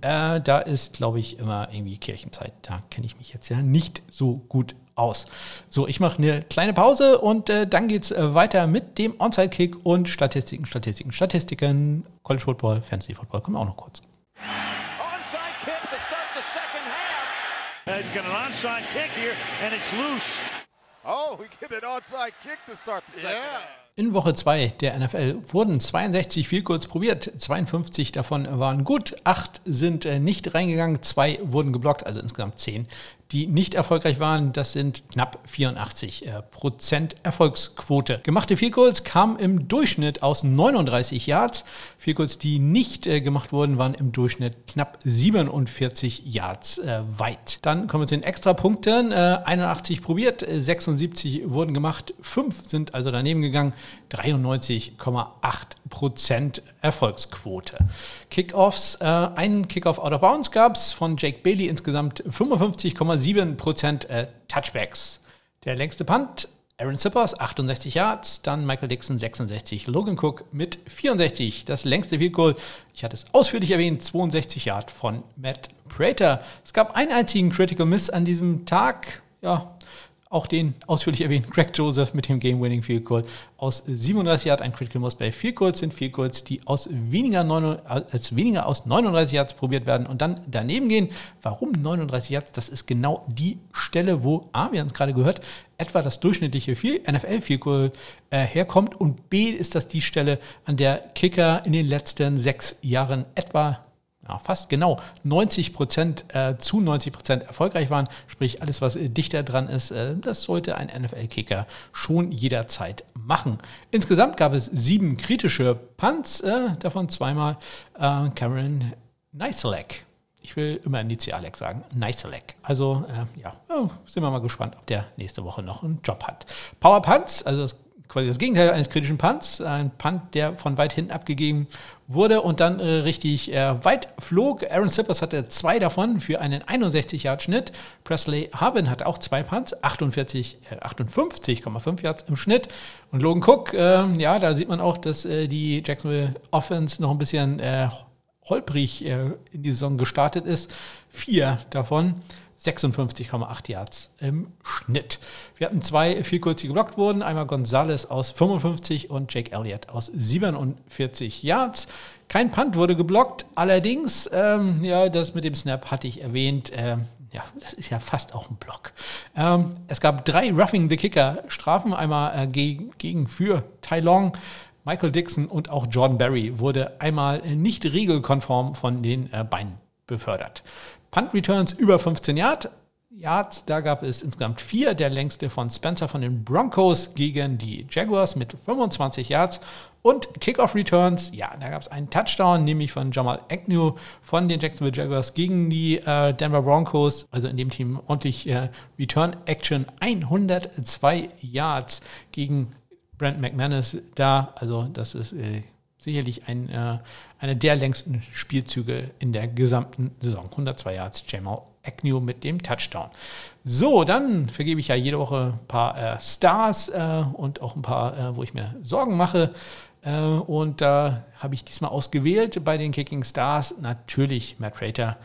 Äh, da ist, glaube ich, immer irgendwie Kirchenzeit. Da kenne ich mich jetzt ja nicht so gut aus. So, ich mache eine kleine Pause und äh, dann geht es äh, weiter mit dem Onside-Kick und Statistiken, Statistiken, Statistiken. College Football, Fantasy Football, kommen auch noch kurz. Onside kick to start the second half. He's got an onside kick here and it's loose. Oh, we get an onside kick to start the second yeah. In Woche 2 der NFL wurden 62 viel kurz probiert, 52 davon waren gut, 8 sind äh, nicht reingegangen, 2 wurden geblockt, also insgesamt 10 die nicht erfolgreich waren, das sind knapp 84 äh, Prozent Erfolgsquote. Gemachte Goals kamen im Durchschnitt aus 39 Yards. Goals, die nicht äh, gemacht wurden, waren im Durchschnitt knapp 47 Yards äh, weit. Dann kommen wir zu den Extrapunkten. 81 probiert, 76 wurden gemacht, 5 sind also daneben gegangen. 93,8 Prozent Erfolgsquote. Kickoffs, äh, einen Kickoff out of bounds gab es von Jake Bailey, insgesamt 55,7 Prozent äh, Touchbacks. Der längste Punt, Aaron Zippers, 68 Yards, dann Michael Dixon 66, Logan Cook mit 64. Das längste Field Goal, ich hatte es ausführlich erwähnt, 62 Yards von Matt Prater. Es gab einen einzigen Critical Miss an diesem Tag. Ja, auch den ausführlich erwähnten Greg Joseph mit dem Game-Winning Field Goal aus 37 Yards, ein Critical Miss bei Field Goals sind Field Goals, die aus weniger, 9, als weniger aus 39 Yards probiert werden und dann daneben gehen. Warum 39 Yards? Das ist genau die Stelle, wo A, wir haben es gerade gehört, etwa das durchschnittliche NFL Field Goal äh, herkommt und B, ist das die Stelle, an der Kicker in den letzten sechs Jahren etwa fast genau 90 Prozent äh, zu 90 Prozent erfolgreich waren. Sprich, alles, was äh, dichter dran ist, äh, das sollte ein NFL-Kicker schon jederzeit machen. Insgesamt gab es sieben kritische Punts, äh, davon zweimal äh, Cameron Nicelek. Ich will immer Initialek sagen, Nicelek. Also, äh, ja, sind wir mal gespannt, ob der nächste Woche noch einen Job hat. Power Punts, also das quasi das Gegenteil eines kritischen Punts. Ein Punt, der von weit hinten abgegeben wurde und dann äh, richtig äh, weit flog. Aaron Sippers hatte zwei davon für einen 61-Yard-Schnitt. Presley Harvin hatte auch zwei Punts, 48, äh, 58,5 Yards im Schnitt. Und Logan Cook, äh, ja, da sieht man auch, dass äh, die Jacksonville Offense noch ein bisschen äh, holprig in die Saison gestartet ist. Vier davon 56,8 Yards im Schnitt. Wir hatten zwei viel kurz, die geblockt wurden. Einmal Gonzales aus 55 und Jake Elliott aus 47 Yards. Kein Punt wurde geblockt. Allerdings, ähm, ja, das mit dem Snap hatte ich erwähnt. Ähm, ja, das ist ja fast auch ein Block. Ähm, es gab drei Roughing the Kicker Strafen. Einmal äh, gegen, gegen für Tai Long. Michael Dixon und auch Jordan Barry wurde einmal nicht regelkonform von den äh, Beinen befördert. Punt Returns über 15 Yard. Yards, da gab es insgesamt vier. Der längste von Spencer von den Broncos gegen die Jaguars mit 25 Yards. Und Kickoff Returns, ja, da gab es einen Touchdown, nämlich von Jamal Agnew von den Jacksonville Jaguars gegen die äh, Denver Broncos. Also in dem Team ordentlich äh, Return Action. 102 Yards gegen Brent McManus da. Also das ist äh, sicherlich ein, äh, eine der längsten Spielzüge in der gesamten Saison. 102 Yards, Jamal Agnew mit dem Touchdown. So, dann vergebe ich ja jede Woche ein paar äh, Stars äh, und auch ein paar, äh, wo ich mir Sorgen mache. Äh, und da habe ich diesmal ausgewählt bei den Kicking Stars natürlich Matt Rater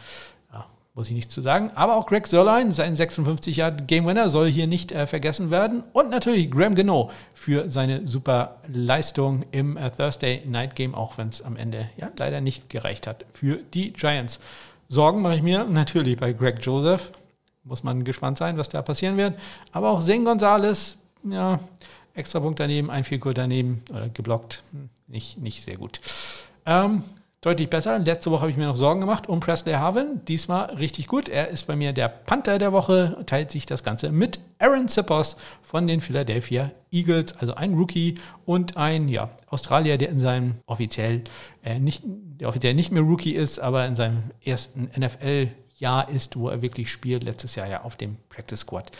muss ich nichts zu sagen. Aber auch Greg Sörlein, sein 56 Jahre Game Winner, soll hier nicht äh, vergessen werden. Und natürlich Graham Gano für seine super Leistung im äh, Thursday Night Game, auch wenn es am Ende ja leider nicht gereicht hat für die Giants. Sorgen mache ich mir natürlich bei Greg Joseph. Muss man gespannt sein, was da passieren wird. Aber auch Zane Gonzalez, ja, extra Punkt daneben, ein Field daneben oder geblockt. Hm, nicht, nicht sehr gut. Ähm, deutlich besser. Letzte Woche habe ich mir noch Sorgen gemacht um Presley Harvin. Diesmal richtig gut. Er ist bei mir der Panther der Woche, teilt sich das Ganze mit Aaron Zippers von den Philadelphia Eagles, also ein Rookie und ein ja, Australier, der in seinem offiziell äh, nicht, der offiziell nicht mehr Rookie ist, aber in seinem ersten NFL-Jahr ist, wo er wirklich spielt. Letztes Jahr ja auf dem Practice Squad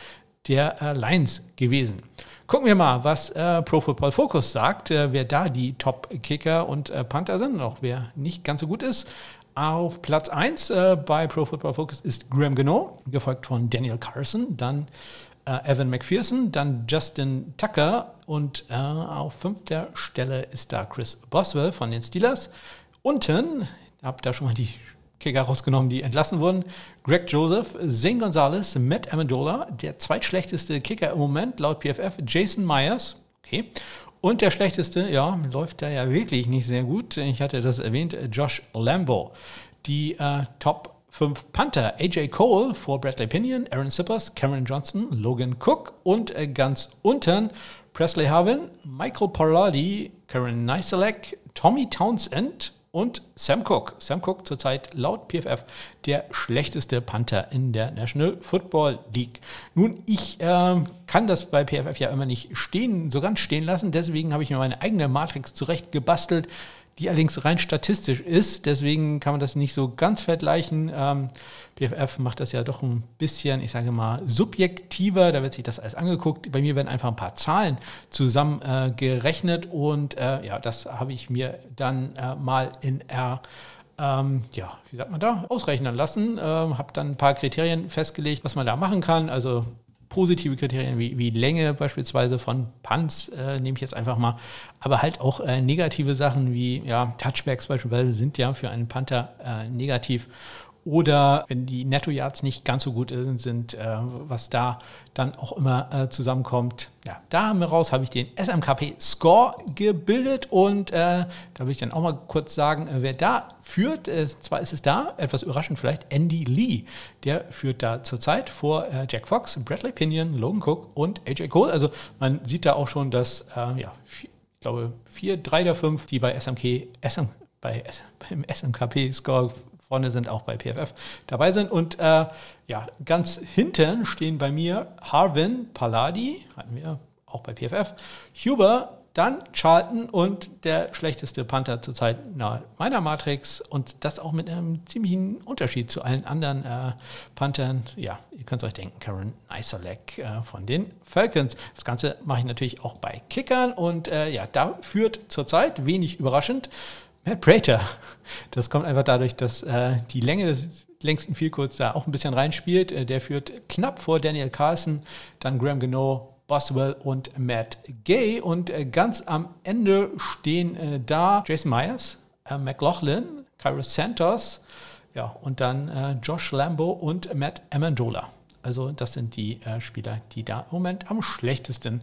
der äh, Lions gewesen. Gucken wir mal, was äh, Pro Football Focus sagt, äh, wer da die Top-Kicker und äh, Panther sind, auch wer nicht ganz so gut ist. Auf Platz 1 äh, bei Pro Football Focus ist Graham Gano, gefolgt von Daniel Carson, dann äh, Evan McPherson, dann Justin Tucker und äh, auf fünfter Stelle ist da Chris Boswell von den Steelers. Unten, habt da schon mal die Kicker rausgenommen, die entlassen wurden. Greg Joseph, Zane Gonzalez, Matt Amendola, der zweitschlechteste Kicker im Moment laut PFF, Jason Myers. Okay. Und der schlechteste, ja, läuft da ja wirklich nicht sehr gut. Ich hatte das erwähnt, Josh Lambo. Die äh, Top 5 Panther, AJ Cole vor Bradley Pinion, Aaron Sippers, Cameron Johnson, Logan Cook und äh, ganz unten Presley Harvin, Michael Parlardi, Karen Neiselek, Tommy Townsend, und Sam Cook. Sam Cook zurzeit laut PFF der schlechteste Panther in der National Football League. Nun, ich äh, kann das bei PFF ja immer nicht stehen, so ganz stehen lassen. Deswegen habe ich mir meine eigene Matrix zurecht gebastelt, die allerdings rein statistisch ist. Deswegen kann man das nicht so ganz vergleichen. Ähm, PFF macht das ja doch ein bisschen, ich sage mal, subjektiver. Da wird sich das alles angeguckt. Bei mir werden einfach ein paar Zahlen zusammen äh, und äh, ja, das habe ich mir dann äh, mal in R ähm, ja, wie sagt man da, ausrechnen lassen. Ähm, habe dann ein paar Kriterien festgelegt, was man da machen kann. Also positive Kriterien wie, wie Länge beispielsweise von Punts, äh, nehme ich jetzt einfach mal, aber halt auch äh, negative Sachen wie ja, Touchbacks beispielsweise sind ja für einen Panther äh, negativ oder wenn die Netto-Yards nicht ganz so gut sind, äh, was da dann auch immer äh, zusammenkommt. Ja, da haben wir raus, habe ich den SMKP-Score gebildet und äh, da will ich dann auch mal kurz sagen, äh, wer da führt. Äh, zwar ist es da, etwas überraschend vielleicht, Andy Lee. Der führt da zurzeit vor äh, Jack Fox, Bradley Pinion, Logan Cook und AJ Cole. Also man sieht da auch schon, dass, ja, ich glaube, vier, drei der fünf, die bei SMK, SM, bei, beim SMKP-Score vorne sind, auch bei PFF dabei sind. Und äh, ja, ganz hinten stehen bei mir Harvin Palladi, hatten wir auch bei PFF, Huber, dann Charlton und der schlechteste Panther zurzeit na, meiner Matrix und das auch mit einem ziemlichen Unterschied zu allen anderen äh, Panthern. Ja, ihr könnt es euch denken, Karen Eiserleck äh, von den Falcons. Das Ganze mache ich natürlich auch bei Kickern und äh, ja, da führt zurzeit, wenig überraschend, Matt Prater. Das kommt einfach dadurch, dass äh, die Länge des längsten Vielkurz da auch ein bisschen reinspielt. Äh, der führt knapp vor Daniel Carlson, dann Graham Gano, Boswell und Matt Gay. Und äh, ganz am Ende stehen äh, da Jason Myers, äh, McLaughlin, Kairos Santos, ja, und dann Josh Lambo und Matt Amendola. Also das sind die Spieler, die da im Moment am schlechtesten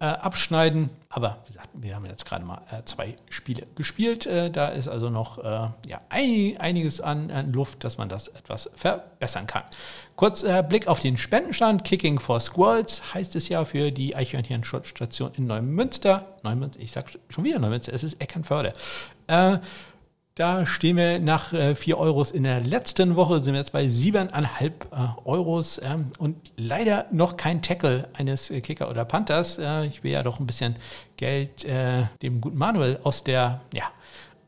äh, abschneiden. Aber wie gesagt, wir haben jetzt gerade mal äh, zwei Spiele gespielt. Äh, da ist also noch äh, ja, ein, einiges an, an, Luft, dass man das etwas verbessern kann. Kurz äh, Blick auf den Spendenstand. Kicking for Squirrels heißt es ja für die Eichhörnchen-Schutzstation in Neumünster. Neumünster, ich sage schon wieder Neumünster, es ist Eckernförde. Da stehen wir nach äh, 4 Euros in der letzten Woche, sind wir jetzt bei 7,5 äh, Euros ähm, und leider noch kein Tackle eines äh, Kicker oder Panthers. Äh, ich will ja doch ein bisschen Geld äh, dem guten Manuel aus der ja,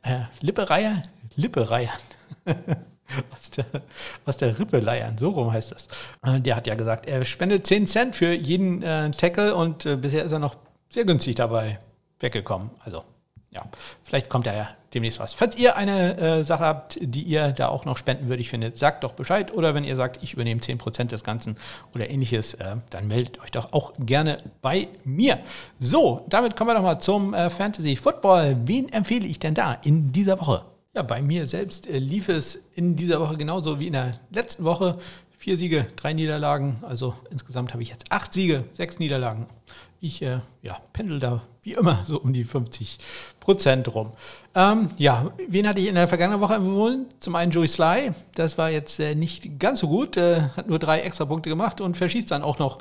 äh, Lippereihe, Lippereiern. aus der, aus der Rippe leiern, so rum heißt das. Äh, der hat ja gesagt, er spendet 10 Cent für jeden äh, Tackle und bisher ist er noch sehr günstig dabei weggekommen. Also ja, vielleicht kommt da ja demnächst was. Falls ihr eine äh, Sache habt, die ihr da auch noch spendenwürdig findet, sagt doch Bescheid. Oder wenn ihr sagt, ich übernehme 10% des Ganzen oder ähnliches, äh, dann meldet euch doch auch gerne bei mir. So, damit kommen wir doch mal zum äh, Fantasy Football. Wen empfehle ich denn da in dieser Woche? Ja, bei mir selbst äh, lief es in dieser Woche genauso wie in der letzten Woche. Vier Siege, drei Niederlagen. Also insgesamt habe ich jetzt acht Siege, sechs Niederlagen. Ich äh, ja, pendel da wie immer so um die 50 Prozent rum. Ähm, ja, wen hatte ich in der vergangenen Woche empfohlen? Zum einen Joey Sly, das war jetzt äh, nicht ganz so gut, äh, hat nur drei extra Punkte gemacht und verschießt dann auch noch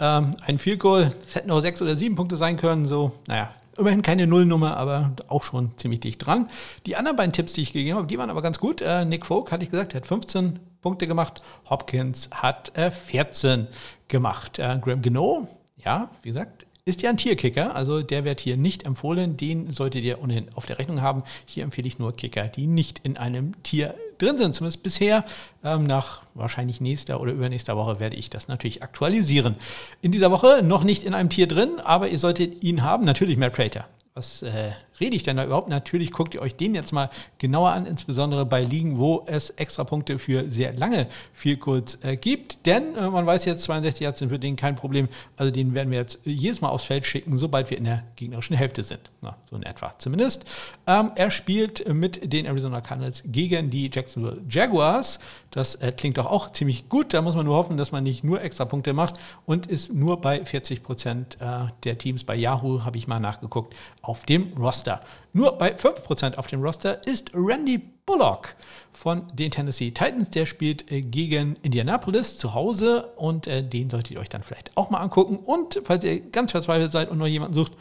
ähm, ein Field Goal. Es hätten auch sechs oder sieben Punkte sein können, so, naja, Immerhin keine Nullnummer, aber auch schon ziemlich dicht dran. Die anderen beiden Tipps, die ich gegeben habe, die waren aber ganz gut. Äh, Nick Folk, hatte ich gesagt, hat 15 Punkte gemacht. Hopkins hat äh, 14 gemacht. Äh, Graham Geno, ja, wie gesagt, ist ja ein Tierkicker, also der wird hier nicht empfohlen. Den solltet ihr ohnehin auf der Rechnung haben. Hier empfehle ich nur Kicker, die nicht in einem Tier drin sind, zumindest bisher. Ähm, nach wahrscheinlich nächster oder übernächster Woche werde ich das natürlich aktualisieren. In dieser Woche noch nicht in einem Tier drin, aber ihr solltet ihn haben. Natürlich Matt Prater. Was äh, rede ich denn da überhaupt? Natürlich guckt ihr euch den jetzt mal genauer an, insbesondere bei Ligen, wo es extra Punkte für sehr lange viel kurz äh, gibt. Denn äh, man weiß jetzt, 62 Yards sind für den kein Problem. Also den werden wir jetzt jedes Mal aufs Feld schicken, sobald wir in der gegnerischen Hälfte sind. Na, so in etwa zumindest. Ähm, er spielt mit den Arizona Cardinals gegen die Jacksonville Jaguars. Das äh, klingt doch auch ziemlich gut. Da muss man nur hoffen, dass man nicht nur extra Punkte macht und ist nur bei 40 Prozent äh, der Teams bei Yahoo, habe ich mal nachgeguckt, auf dem Roster. Roster. Nur bei 5% auf dem Roster ist Randy Bullock von den Tennessee Titans. Der spielt äh, gegen Indianapolis zu Hause und äh, den solltet ihr euch dann vielleicht auch mal angucken. Und falls ihr ganz verzweifelt seid und noch jemanden sucht,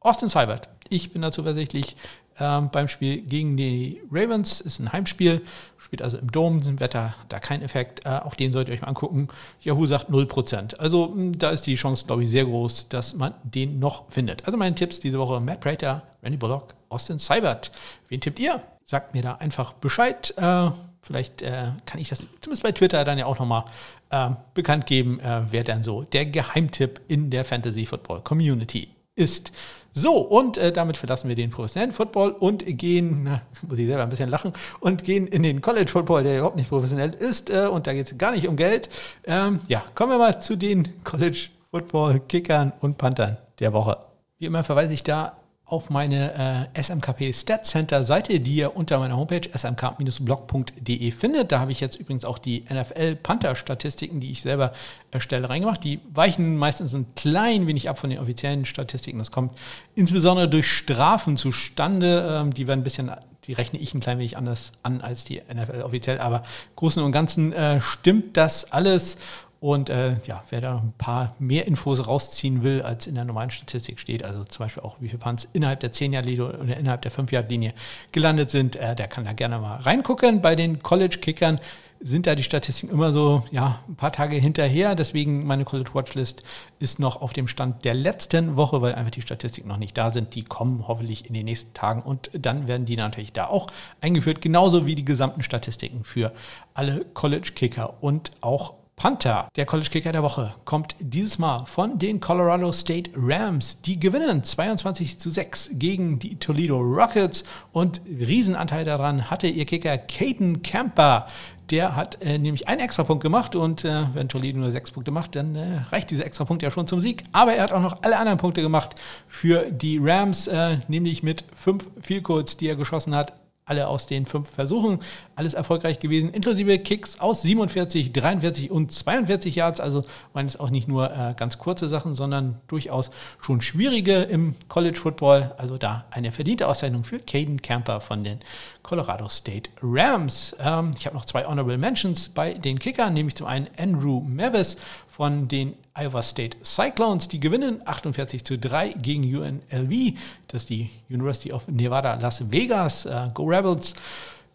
Austin Seibert. Ich bin da zuversichtlich ähm, beim Spiel gegen die Ravens. Ist ein Heimspiel, spielt also im Dom, Wetter da kein Effekt. Äh, auch den solltet ihr euch mal angucken. Yahoo sagt 0%. Also hm, da ist die Chance, glaube ich, sehr groß, dass man den noch findet. Also meine Tipps diese Woche: Matt Prater, Randy Bullock, Austin Seibert. Wen tippt ihr? Sagt mir da einfach Bescheid. Äh, vielleicht äh, kann ich das zumindest bei Twitter dann ja auch nochmal äh, bekannt geben, äh, wer dann so der Geheimtipp in der Fantasy Football Community ist. So, und äh, damit verlassen wir den professionellen Football und gehen, na, muss ich selber ein bisschen lachen, und gehen in den College Football, der überhaupt nicht professionell ist. Äh, und da geht es gar nicht um Geld. Ähm, ja, kommen wir mal zu den College Football Kickern und Panthern der Woche. Wie immer verweise ich da auf meine äh, SMKP Stat Center Seite, die ihr unter meiner Homepage smk-blog.de findet. Da habe ich jetzt übrigens auch die NFL Panther Statistiken, die ich selber erstelle, reingemacht. Die weichen meistens ein klein wenig ab von den offiziellen Statistiken. Das kommt insbesondere durch Strafen zustande. Ähm, die werden ein bisschen die rechne ich ein klein wenig anders an als die NFL offiziell, aber Großen und Ganzen äh, stimmt das alles und äh, ja, wer da ein paar mehr Infos rausziehen will, als in der normalen Statistik steht, also zum Beispiel auch, wie viele Punts innerhalb der 10-Jahr-Linie oder innerhalb der 5-Jahr-Linie gelandet sind, äh, der kann da gerne mal reingucken. Bei den College-Kickern sind da die Statistiken immer so ja, ein paar Tage hinterher. Deswegen meine College Watchlist ist noch auf dem Stand der letzten Woche, weil einfach die Statistiken noch nicht da sind. Die kommen hoffentlich in den nächsten Tagen und dann werden die natürlich da auch eingeführt, genauso wie die gesamten Statistiken für alle College Kicker und auch Panther, der College Kicker der Woche, kommt dieses Mal von den Colorado State Rams. Die gewinnen 22 zu 6 gegen die Toledo Rockets und Riesenanteil daran hatte ihr Kicker Caden Camper. Der hat äh, nämlich einen Extrapunkt gemacht und äh, wenn Toledo nur sechs Punkte macht, dann äh, reicht dieser Extrapunkt ja schon zum Sieg. Aber er hat auch noch alle anderen Punkte gemacht für die Rams, äh, nämlich mit fünf Vielcodes, die er geschossen hat alle aus den fünf Versuchen. Alles erfolgreich gewesen, inklusive Kicks aus 47, 43 und 42 Yards. Also waren es auch nicht nur äh, ganz kurze Sachen, sondern durchaus schon schwierige im College Football. Also da eine verdiente Auszeichnung für Caden Camper von den Colorado State Rams. Ähm, ich habe noch zwei Honorable Mentions bei den Kickern, nämlich zum einen Andrew Mavis von den Iowa State Cyclones. Die gewinnen 48 zu 3 gegen UNLV. Das ist die University of Nevada Las Vegas. Uh, Go Rebels.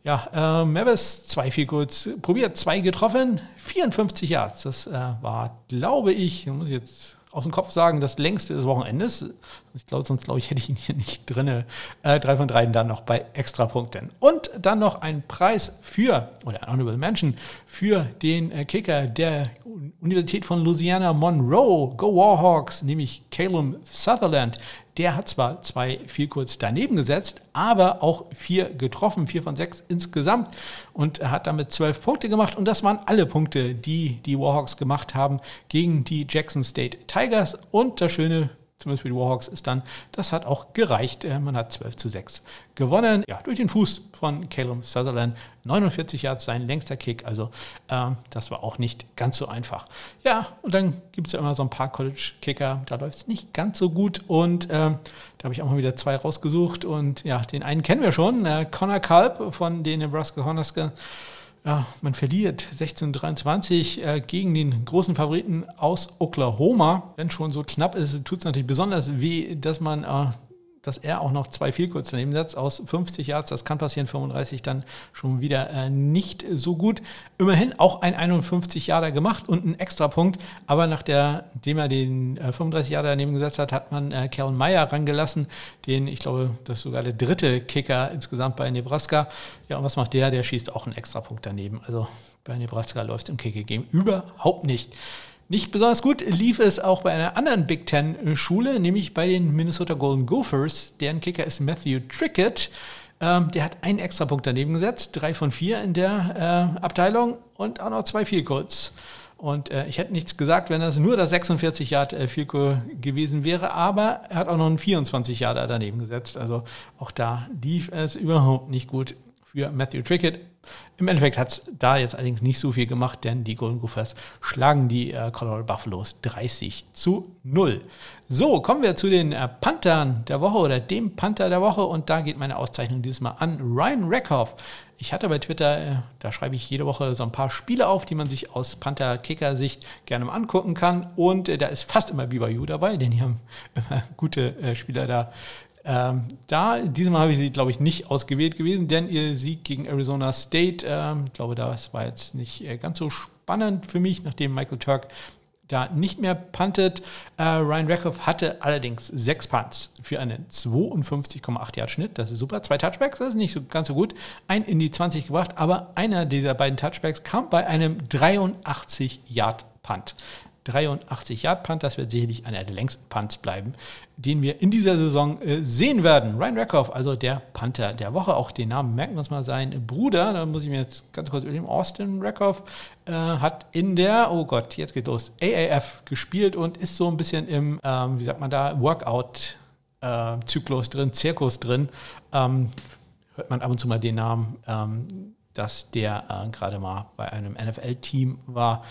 Ja, äh, Mavis, zwei kurz probiert, zwei getroffen, 54 Yards. Das äh, war, glaube ich, muss ich jetzt aus dem Kopf sagen, das längste des Wochenendes. Ich glaube, sonst glaube ich, hätte ich ihn hier nicht drin. Äh, drei von drei dann noch bei Extrapunkten. Und dann noch ein Preis für, oder Honorable Mention, für den äh, Kicker der Universität von Louisiana Monroe, Go Warhawks, nämlich Calum Sutherland. Der hat zwar zwei viel kurz daneben gesetzt, aber auch vier getroffen, vier von sechs insgesamt und hat damit zwölf Punkte gemacht. Und das waren alle Punkte, die die Warhawks gemacht haben gegen die Jackson State Tigers. Und das Schöne zumindest für die Warhawks, ist dann, das hat auch gereicht. Äh, man hat 12 zu 6 gewonnen. Ja, durch den Fuß von Caleb Sutherland. 49 Yards sein längster Kick. Also äh, das war auch nicht ganz so einfach. Ja, und dann gibt es ja immer so ein paar College-Kicker. Da läuft es nicht ganz so gut. Und äh, da habe ich auch mal wieder zwei rausgesucht. Und ja, den einen kennen wir schon. Äh, Connor Kalb von den Nebraska Cornhuskers ja, man verliert 16:23 äh, gegen den großen Favoriten aus Oklahoma. Wenn schon so knapp ist, tut es natürlich besonders weh, dass man äh, dass er auch noch zwei viel kurz daneben setzt aus 50 Yards. Das kann passieren, 35 dann schon wieder äh, nicht so gut. Immerhin auch ein 51 Yarder gemacht und ein Extrapunkt. Aber nachdem er den äh, 35 Yarder daneben gesetzt hat, hat man äh, Kellen Meyer rangelassen. Den, ich glaube, das ist sogar der dritte Kicker insgesamt bei Nebraska. Ja, und was macht der? Der schießt auch einen Extrapunkt daneben. Also bei Nebraska läuft im Kicker-Game überhaupt nicht. Nicht besonders gut lief es auch bei einer anderen Big Ten-Schule, nämlich bei den Minnesota Golden Gophers. Deren Kicker ist Matthew Trickett. Ähm, der hat einen Extrapunkt daneben gesetzt, drei von vier in der äh, Abteilung und auch noch zwei Goals. Und äh, ich hätte nichts gesagt, wenn das nur das 46 Yard äh, Goal gewesen wäre, aber er hat auch noch einen 24 Yard daneben gesetzt. Also auch da lief es überhaupt nicht gut für Matthew Trickett. Im Endeffekt hat es da jetzt allerdings nicht so viel gemacht, denn die Golden Gophers schlagen die äh, Colorado Buffaloes 30 zu 0. So, kommen wir zu den äh, Panthern der Woche oder dem Panther der Woche und da geht meine Auszeichnung dieses Mal an Ryan Reckhoff. Ich hatte bei Twitter, äh, da schreibe ich jede Woche so ein paar Spiele auf, die man sich aus Panther-Kicker-Sicht gerne mal angucken kann. Und äh, da ist fast immer BYU dabei, denn die haben immer gute äh, Spieler da ähm, da, diesmal habe ich sie, glaube ich, nicht ausgewählt gewesen, denn ihr Sieg gegen Arizona State, ähm, ich glaube, das war jetzt nicht äh, ganz so spannend für mich, nachdem Michael Turk da nicht mehr puntet. Äh, Ryan Reckhoff hatte allerdings sechs Punts für einen 52,8 Yard Schnitt. Das ist super. Zwei Touchbacks, das ist nicht so, ganz so gut. Ein in die 20 gebracht, aber einer dieser beiden Touchbacks kam bei einem 83 Yard Punt. 83 Yard Punt, das wird sicherlich einer der längsten Punts bleiben, den wir in dieser Saison äh, sehen werden. Ryan Rackhoff, also der Panther der Woche, auch den Namen merken wir uns mal, sein Bruder, da muss ich mir jetzt ganz kurz überlegen, Austin Rackhoff, äh, hat in der, oh Gott, jetzt geht los, AAF gespielt und ist so ein bisschen im, ähm, wie sagt man da, Workout-Zyklus äh, drin, Zirkus drin. Ähm, hört man ab und zu mal den Namen, ähm, dass der äh, gerade mal bei einem NFL-Team war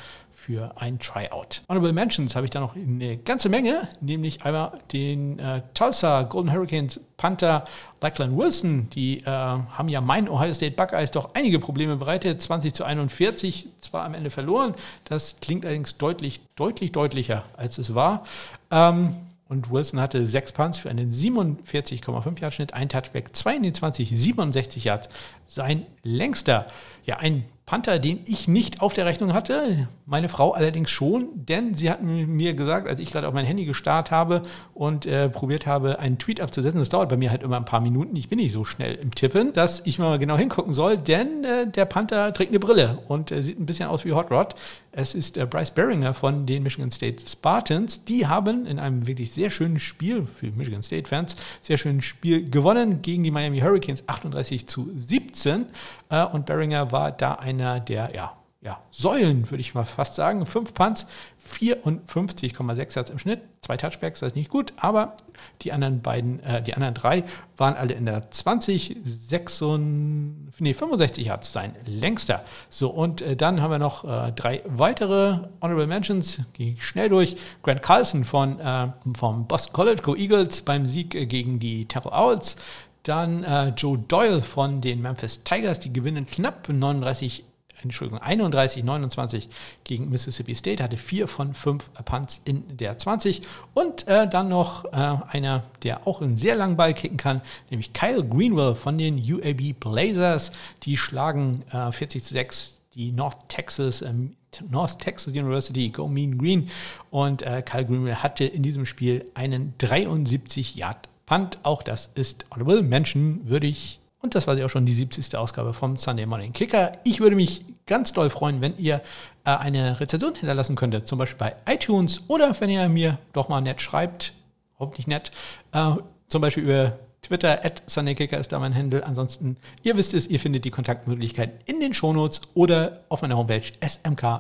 für ein Tryout. Honorable Mentions habe ich da noch eine ganze Menge, nämlich einmal den äh, Tulsa Golden Hurricanes Panther Lachlan Wilson. Die äh, haben ja mein Ohio State Buckeyes doch einige Probleme bereitet. 20 zu 41, zwar am Ende verloren. Das klingt allerdings deutlich, deutlich deutlicher, als es war. Ähm, und Wilson hatte sechs Punts für einen 47,5 Yard Schnitt, ein Touchback, 22, 67 Yards. Sein längster, ja, ein Panther, den ich nicht auf der Rechnung hatte, meine Frau allerdings schon, denn sie hat mir gesagt, als ich gerade auf mein Handy gestarrt habe und äh, probiert habe, einen Tweet abzusetzen, das dauert bei mir halt immer ein paar Minuten, ich bin nicht so schnell im Tippen, dass ich mal genau hingucken soll, denn äh, der Panther trägt eine Brille und äh, sieht ein bisschen aus wie Hot Rod. Es ist äh, Bryce Beringer von den Michigan State Spartans. Die haben in einem wirklich sehr schönen Spiel für Michigan State-Fans, sehr schönes Spiel gewonnen gegen die Miami Hurricanes 38 zu 17 äh, und Beringer war da einer der ja, ja, Säulen, würde ich mal fast sagen. Fünf Punts, 54,6 Yards im Schnitt, zwei Touchbacks, das ist nicht gut, aber die anderen beiden, äh, die anderen drei waren alle in der 20, 66, nee, 65 Yards sein längster. So, und äh, dann haben wir noch äh, drei weitere Honorable Mentions, ich schnell durch. Grant Carlson von, äh, vom Boston College Go Eagles beim Sieg äh, gegen die Temple Owls. Dann äh, Joe Doyle von den Memphis Tigers, die gewinnen knapp 39 Entschuldigung, 31, 29 gegen Mississippi State, hatte vier von fünf Punts in der 20. Und äh, dann noch äh, einer, der auch einen sehr langen Ball kicken kann, nämlich Kyle Greenwell von den UAB Blazers. Die schlagen äh, 40 zu 6 die North Texas ähm, North Texas University, Go Mean Green. Und äh, Kyle Greenwell hatte in diesem Spiel einen 73 Yard Punt. Auch das ist Honorable Mention würdig. Und das war sie auch schon die 70. Ausgabe vom Sunday Morning Kicker. Ich würde mich ganz doll freuen, wenn ihr äh, eine Rezension hinterlassen könntet, zum Beispiel bei iTunes oder wenn ihr mir doch mal nett schreibt, hoffentlich nett, äh, zum Beispiel über Twitter, at SundayKicker ist da mein Handel. Ansonsten, ihr wisst es, ihr findet die Kontaktmöglichkeiten in den Shownotes oder auf meiner Homepage smk-blog.de.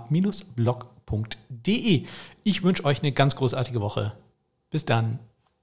Ich wünsche euch eine ganz großartige Woche. Bis dann.